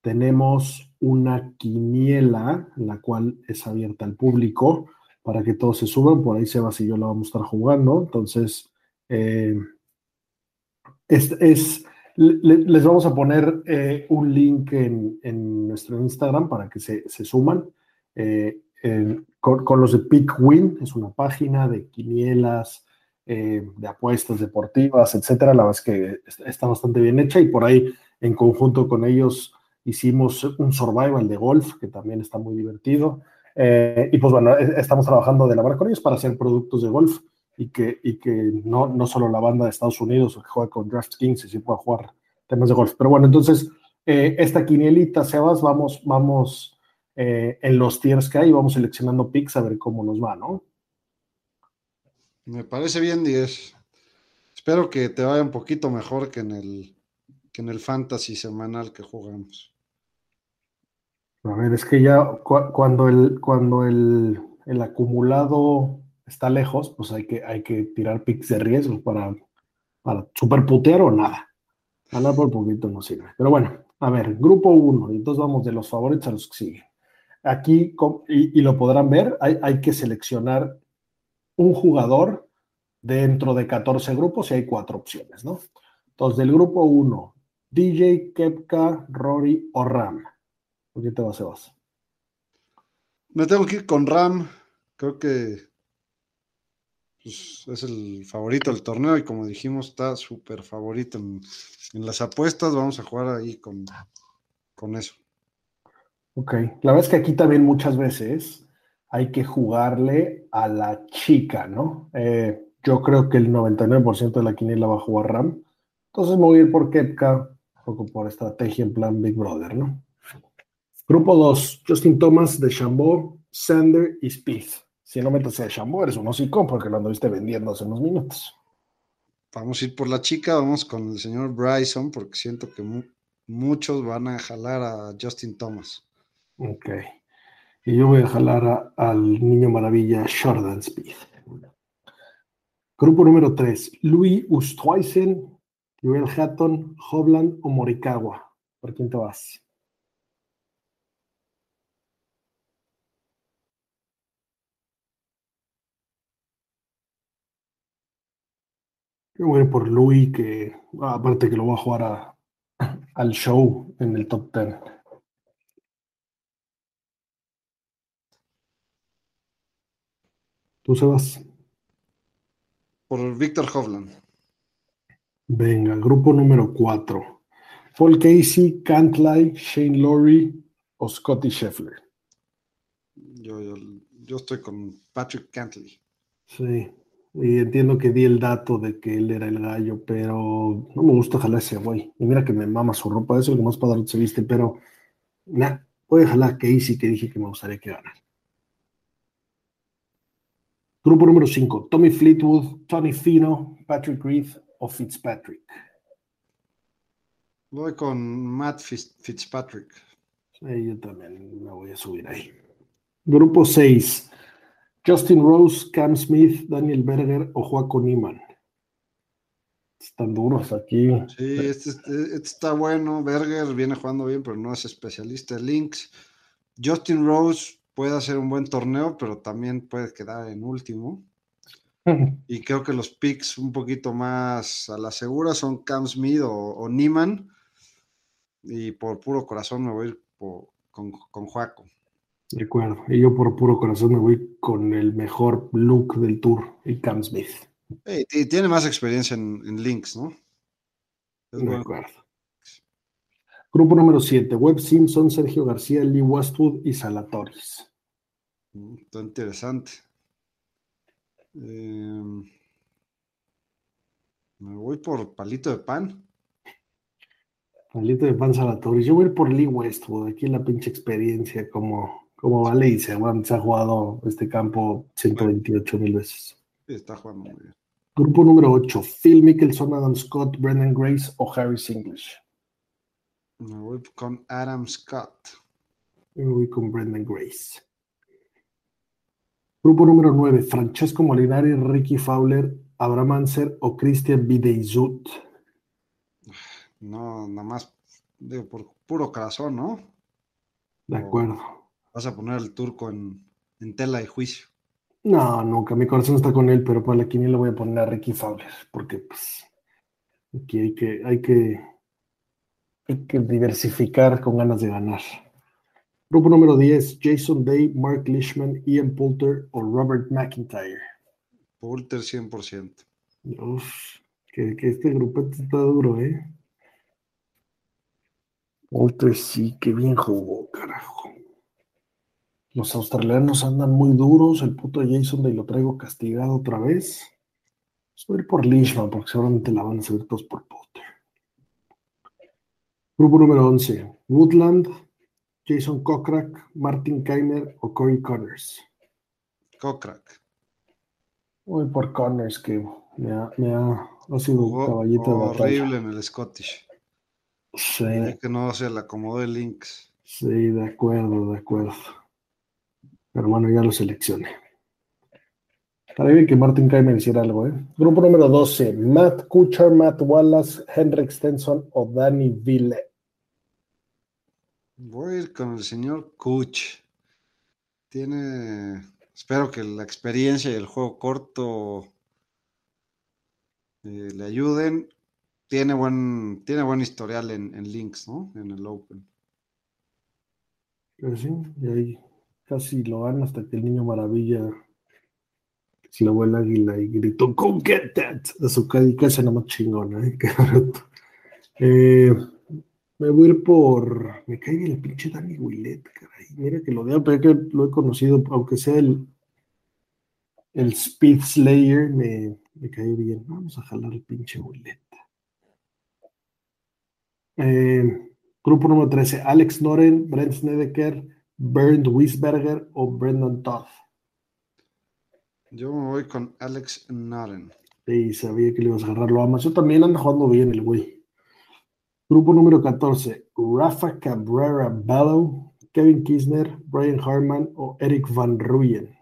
tenemos una quiniela, la cual es abierta al público para que todos se suban. Por ahí Sebas y yo la vamos a estar jugando. Entonces, eh, es, es le, les vamos a poner eh, un link en, en, nuestro Instagram para que se, se suman. Con, los de Pick Win, es una página de quinielas, eh, de apuestas deportivas, etcétera. La verdad es que está bastante bien hecha y por ahí, en conjunto con ellos, hicimos un survival de golf que también está muy divertido. Eh, y pues bueno, estamos trabajando de la mano con ellos para hacer productos de golf y que, y que no, no solo la banda de Estados Unidos que juega con DraftKings y sí pueda jugar temas de golf. Pero bueno, entonces, eh, esta quinielita, Sebas, vamos, vamos eh, en los tiers que hay, vamos seleccionando picks a ver cómo nos va, ¿no? Me parece bien 10. Espero que te vaya un poquito mejor que en el, que en el fantasy semanal que jugamos. A ver, es que ya cuando el, cuando el, el, acumulado está lejos, pues hay que, hay que tirar picks de riesgo para, para super putear o nada. Ganar por poquito no sirve. Pero bueno, a ver, grupo 1, entonces vamos de los favoritos a los que siguen. Aquí, y, lo podrán ver, hay, que seleccionar un jugador dentro de 14 grupos y hay cuatro opciones, ¿no? Entonces, del grupo 1, DJ, Kepka, Rory o Ram. ¿Por qué te vas, Sebas? Me tengo que ir con Ram. Creo que pues, es el favorito del torneo y como dijimos, está súper favorito en, las apuestas. Vamos a jugar ahí con, con eso. Ok, la verdad es que aquí también muchas veces hay que jugarle a la chica, ¿no? Eh, yo creo que el 99% de la quiniela va a jugar Ram. Entonces me voy a ir por Kepka, un poco por estrategia en plan Big Brother, ¿no? Grupo 2, Justin Thomas de Chambó, Sander y Speed. Si no metes a Chambó, eres un hocicón porque lo anduviste vendiendo hace unos minutos. Vamos a ir por la chica, vamos con el señor Bryson porque siento que muchos van a jalar a Justin Thomas. Ok. Y yo voy a jalar al niño maravilla Jordan Speed. Grupo número 3, Louis Ustweisen, Joel Hatton, Hobland o Morikawa. ¿Por quién te vas? Yo voy por Louis, que aparte que lo va a jugar al show en el top 10. ¿Tú, Sebas? Por Víctor Hovland. Venga, grupo número 4. Paul Casey, Cantley, Shane Lowry o Scotty Scheffler. Yo, yo, estoy con Patrick Cantley. Sí, y entiendo que di el dato de que él era el gallo, pero no me gusta jalar ese güey. Y mira que me mama su ropa, eso es lo que más padre se viste, pero nah, voy a jalar a Casey que dije que me gustaría que ganara. Grupo número 5, Tommy Fleetwood, Tony Fino, Patrick Reed o Fitzpatrick. Voy con Matt Fitzpatrick. Sí, yo también me voy a subir ahí. Grupo 6, Justin Rose, Cam Smith, Daniel Berger o Joaquín Niman. Están duros aquí. Sí, este, este, este, está bueno. Berger viene jugando bien, pero no es especialista links. Justin Rose puede hacer un buen torneo, pero también puede quedar en último. Y creo que los picks un poquito más a la segura son Cam Smith o, o Niman. Y por puro corazón me voy a ir con, con Juaco. De acuerdo. Y yo por puro corazón me voy con el mejor look del tour y Cam Smith. y tiene más experiencia en, links, ¿no? de acuerdo. Grupo número 7, Webb Simpson, Sergio García, Lee Westwood y Salatoris. Mm, está interesante. Em, me voy por palito de pan. Palito de pan Salatoris. Yo voy por Lee Westwood. Aquí la pinche experiencia como, como vale y se, se ha jugado este campo 128 mil veces. Sí, está jugando muy bien. Grupo número 8, Phil Mickelson, Adam Scott, Brendan Grace o Harris English. Me voy con Adam Scott. Me voy con Brendan Grace. Grupo número 9, Francesco Molinari, Ricky Fowler, Abraham Anser o Christian Bideizut. No, nada más digo, por puro corazón, ¿no? De acuerdo. vas a poner el turco en, tela de juicio. No, nunca. Mi corazón está con él, pero para la quiniela voy a poner a Ricky Fowler, porque pues aquí hay que, hay que hay que diversificar con ganas de ganar. Grupo número 10, Jason Day, Mark Lishman, Ian Poulter o Robert McIntyre. Poulter 100%. Uf, que, que este grupo está duro, ¿eh? Poulter sí, que bien jugó, carajo. Los australianos andan muy duros. El puto Jason Day lo traigo castigado otra vez. Voy a ir por Lishman porque seguramente la van a subir todos por Poulter. Grupo número 11. Woodland, Jason Kokrak, Martin Keimer o Corey Connors. Kokrak. Voy por Connors, que me ha, me ha, ha sido un Jugó caballito de batalla. horrible en el Scottish. Sí, Hay que no se le acomodó el Lynx. sí, de acuerdo, de acuerdo. Pero bueno, ya lo seleccioné. Para bien que Martin Kai me hiciera algo, ¿eh? Grupo número 12, Matt Kuchar, Matt Wallace, Henrik Stenson o Danny Ville. Voy a ir con el señor Kuch. Tiene, espero que la experiencia y el juego corto eh, le ayuden. Tiene buen, tiene buen historial en, en Links, ¿no? En el Open. Pero sí, y ahí casi lo gana hasta que el niño maravilla le vuela águila y gritó Go get that a su cadica ese más chingona, ¿eh? Eh, me voy a ir por. Me cae bien el pinche Danny Willett, caray. Mira que lo veo, pero que lo he conocido, aunque sea el, el Speed Slayer, me, me cae bien. Vamos a jalar el pinche Willett. Eh, grupo número 13, Alex Noren, Brent Snedeker, Bernd Wiesberger o Brendan Todd. Yo me voy con Alex Naren. Sí, sabía que le ibas a agarrar, lo amas. Yo también ando jugando bien el güey. Grupo número 14, Rafa Cabrera Bello, Kevin Kisner, Brian Harman o Eric Van Ruyen.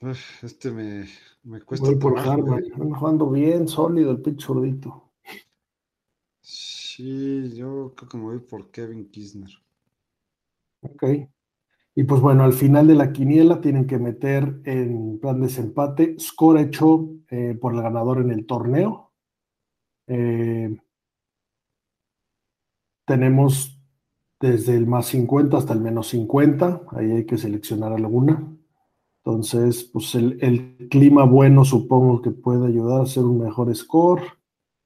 Uf, este me, me cuesta Voy por trabajo, Harman. Ando jugando bien, sólido el pinche zurdito. Sí, yo creo que me voy por Kevin Kisner. Ok. Y pues bueno, al final de la quiniela tienen que meter en plan desempate score hecho eh, por el ganador en el torneo. Eh, tenemos desde el más 50 hasta el menos 50. Ahí hay que seleccionar alguna. Entonces, pues el, clima bueno supongo que puede ayudar a hacer un mejor score.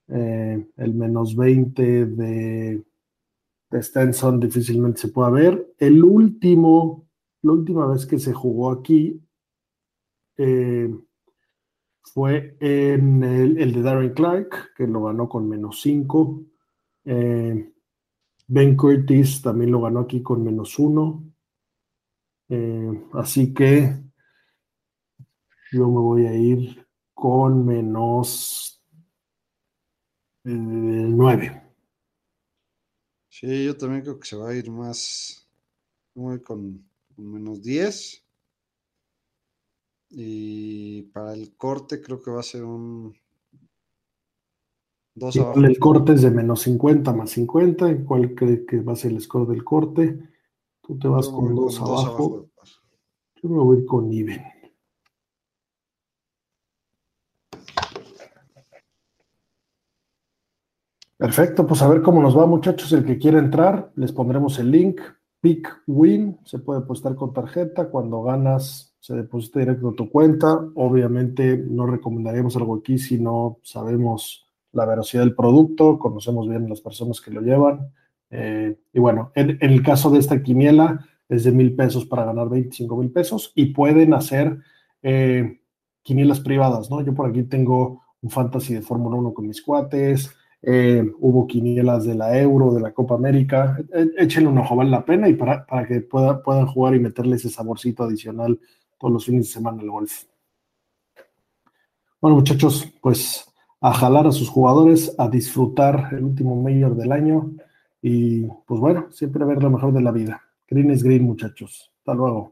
Eh, el menos 20 de de Stenson difícilmente se puede ver. El último, la última vez que se jugó aquí eh, fue en el, de Darren Clark, que lo ganó con menos 5. Eh, ben Curtis también lo ganó aquí con menos 1. Eh, así que yo me voy a ir con menos 9. Sí, yo también creo que se va a ir más, muy con, con menos 10. Y para el corte creo que va a ser un 2 abajo. El corte es de menos 50 más 50. ¿Y ¿Cuál cree que va a ser el score del corte? Tú te vas con voy 2 dos abajo. par. Yo me voy a ir con Even. Perfecto, pues a ver cómo nos va, muchachos. El que quiera entrar, les pondremos el link. Pick Win, se puede apostar con tarjeta. Cuando ganas, se deposita directo a tu cuenta. Obviamente, no recomendaríamos algo aquí si no sabemos la veracidad del producto, conocemos bien las personas que lo llevan. Eh, y bueno, en, en el caso de esta quiniela, es de mil pesos para ganar 25 mil pesos y pueden hacer eh, quinielas privadas, ¿no? Yo por aquí tengo un fantasy de Fórmula 1 con mis cuates, eh, hubo quinielas de la Euro, de la Copa América, eh, échenle un ojo, vale la pena y para, para que pueda, puedan jugar y meterle ese saborcito adicional todos los fines de semana al golf. Bueno, muchachos, pues a jalar a sus jugadores, a disfrutar el último mayor del año y pues bueno, siempre ver lo mejor de la vida. Green is green, muchachos. Hasta luego.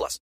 plus.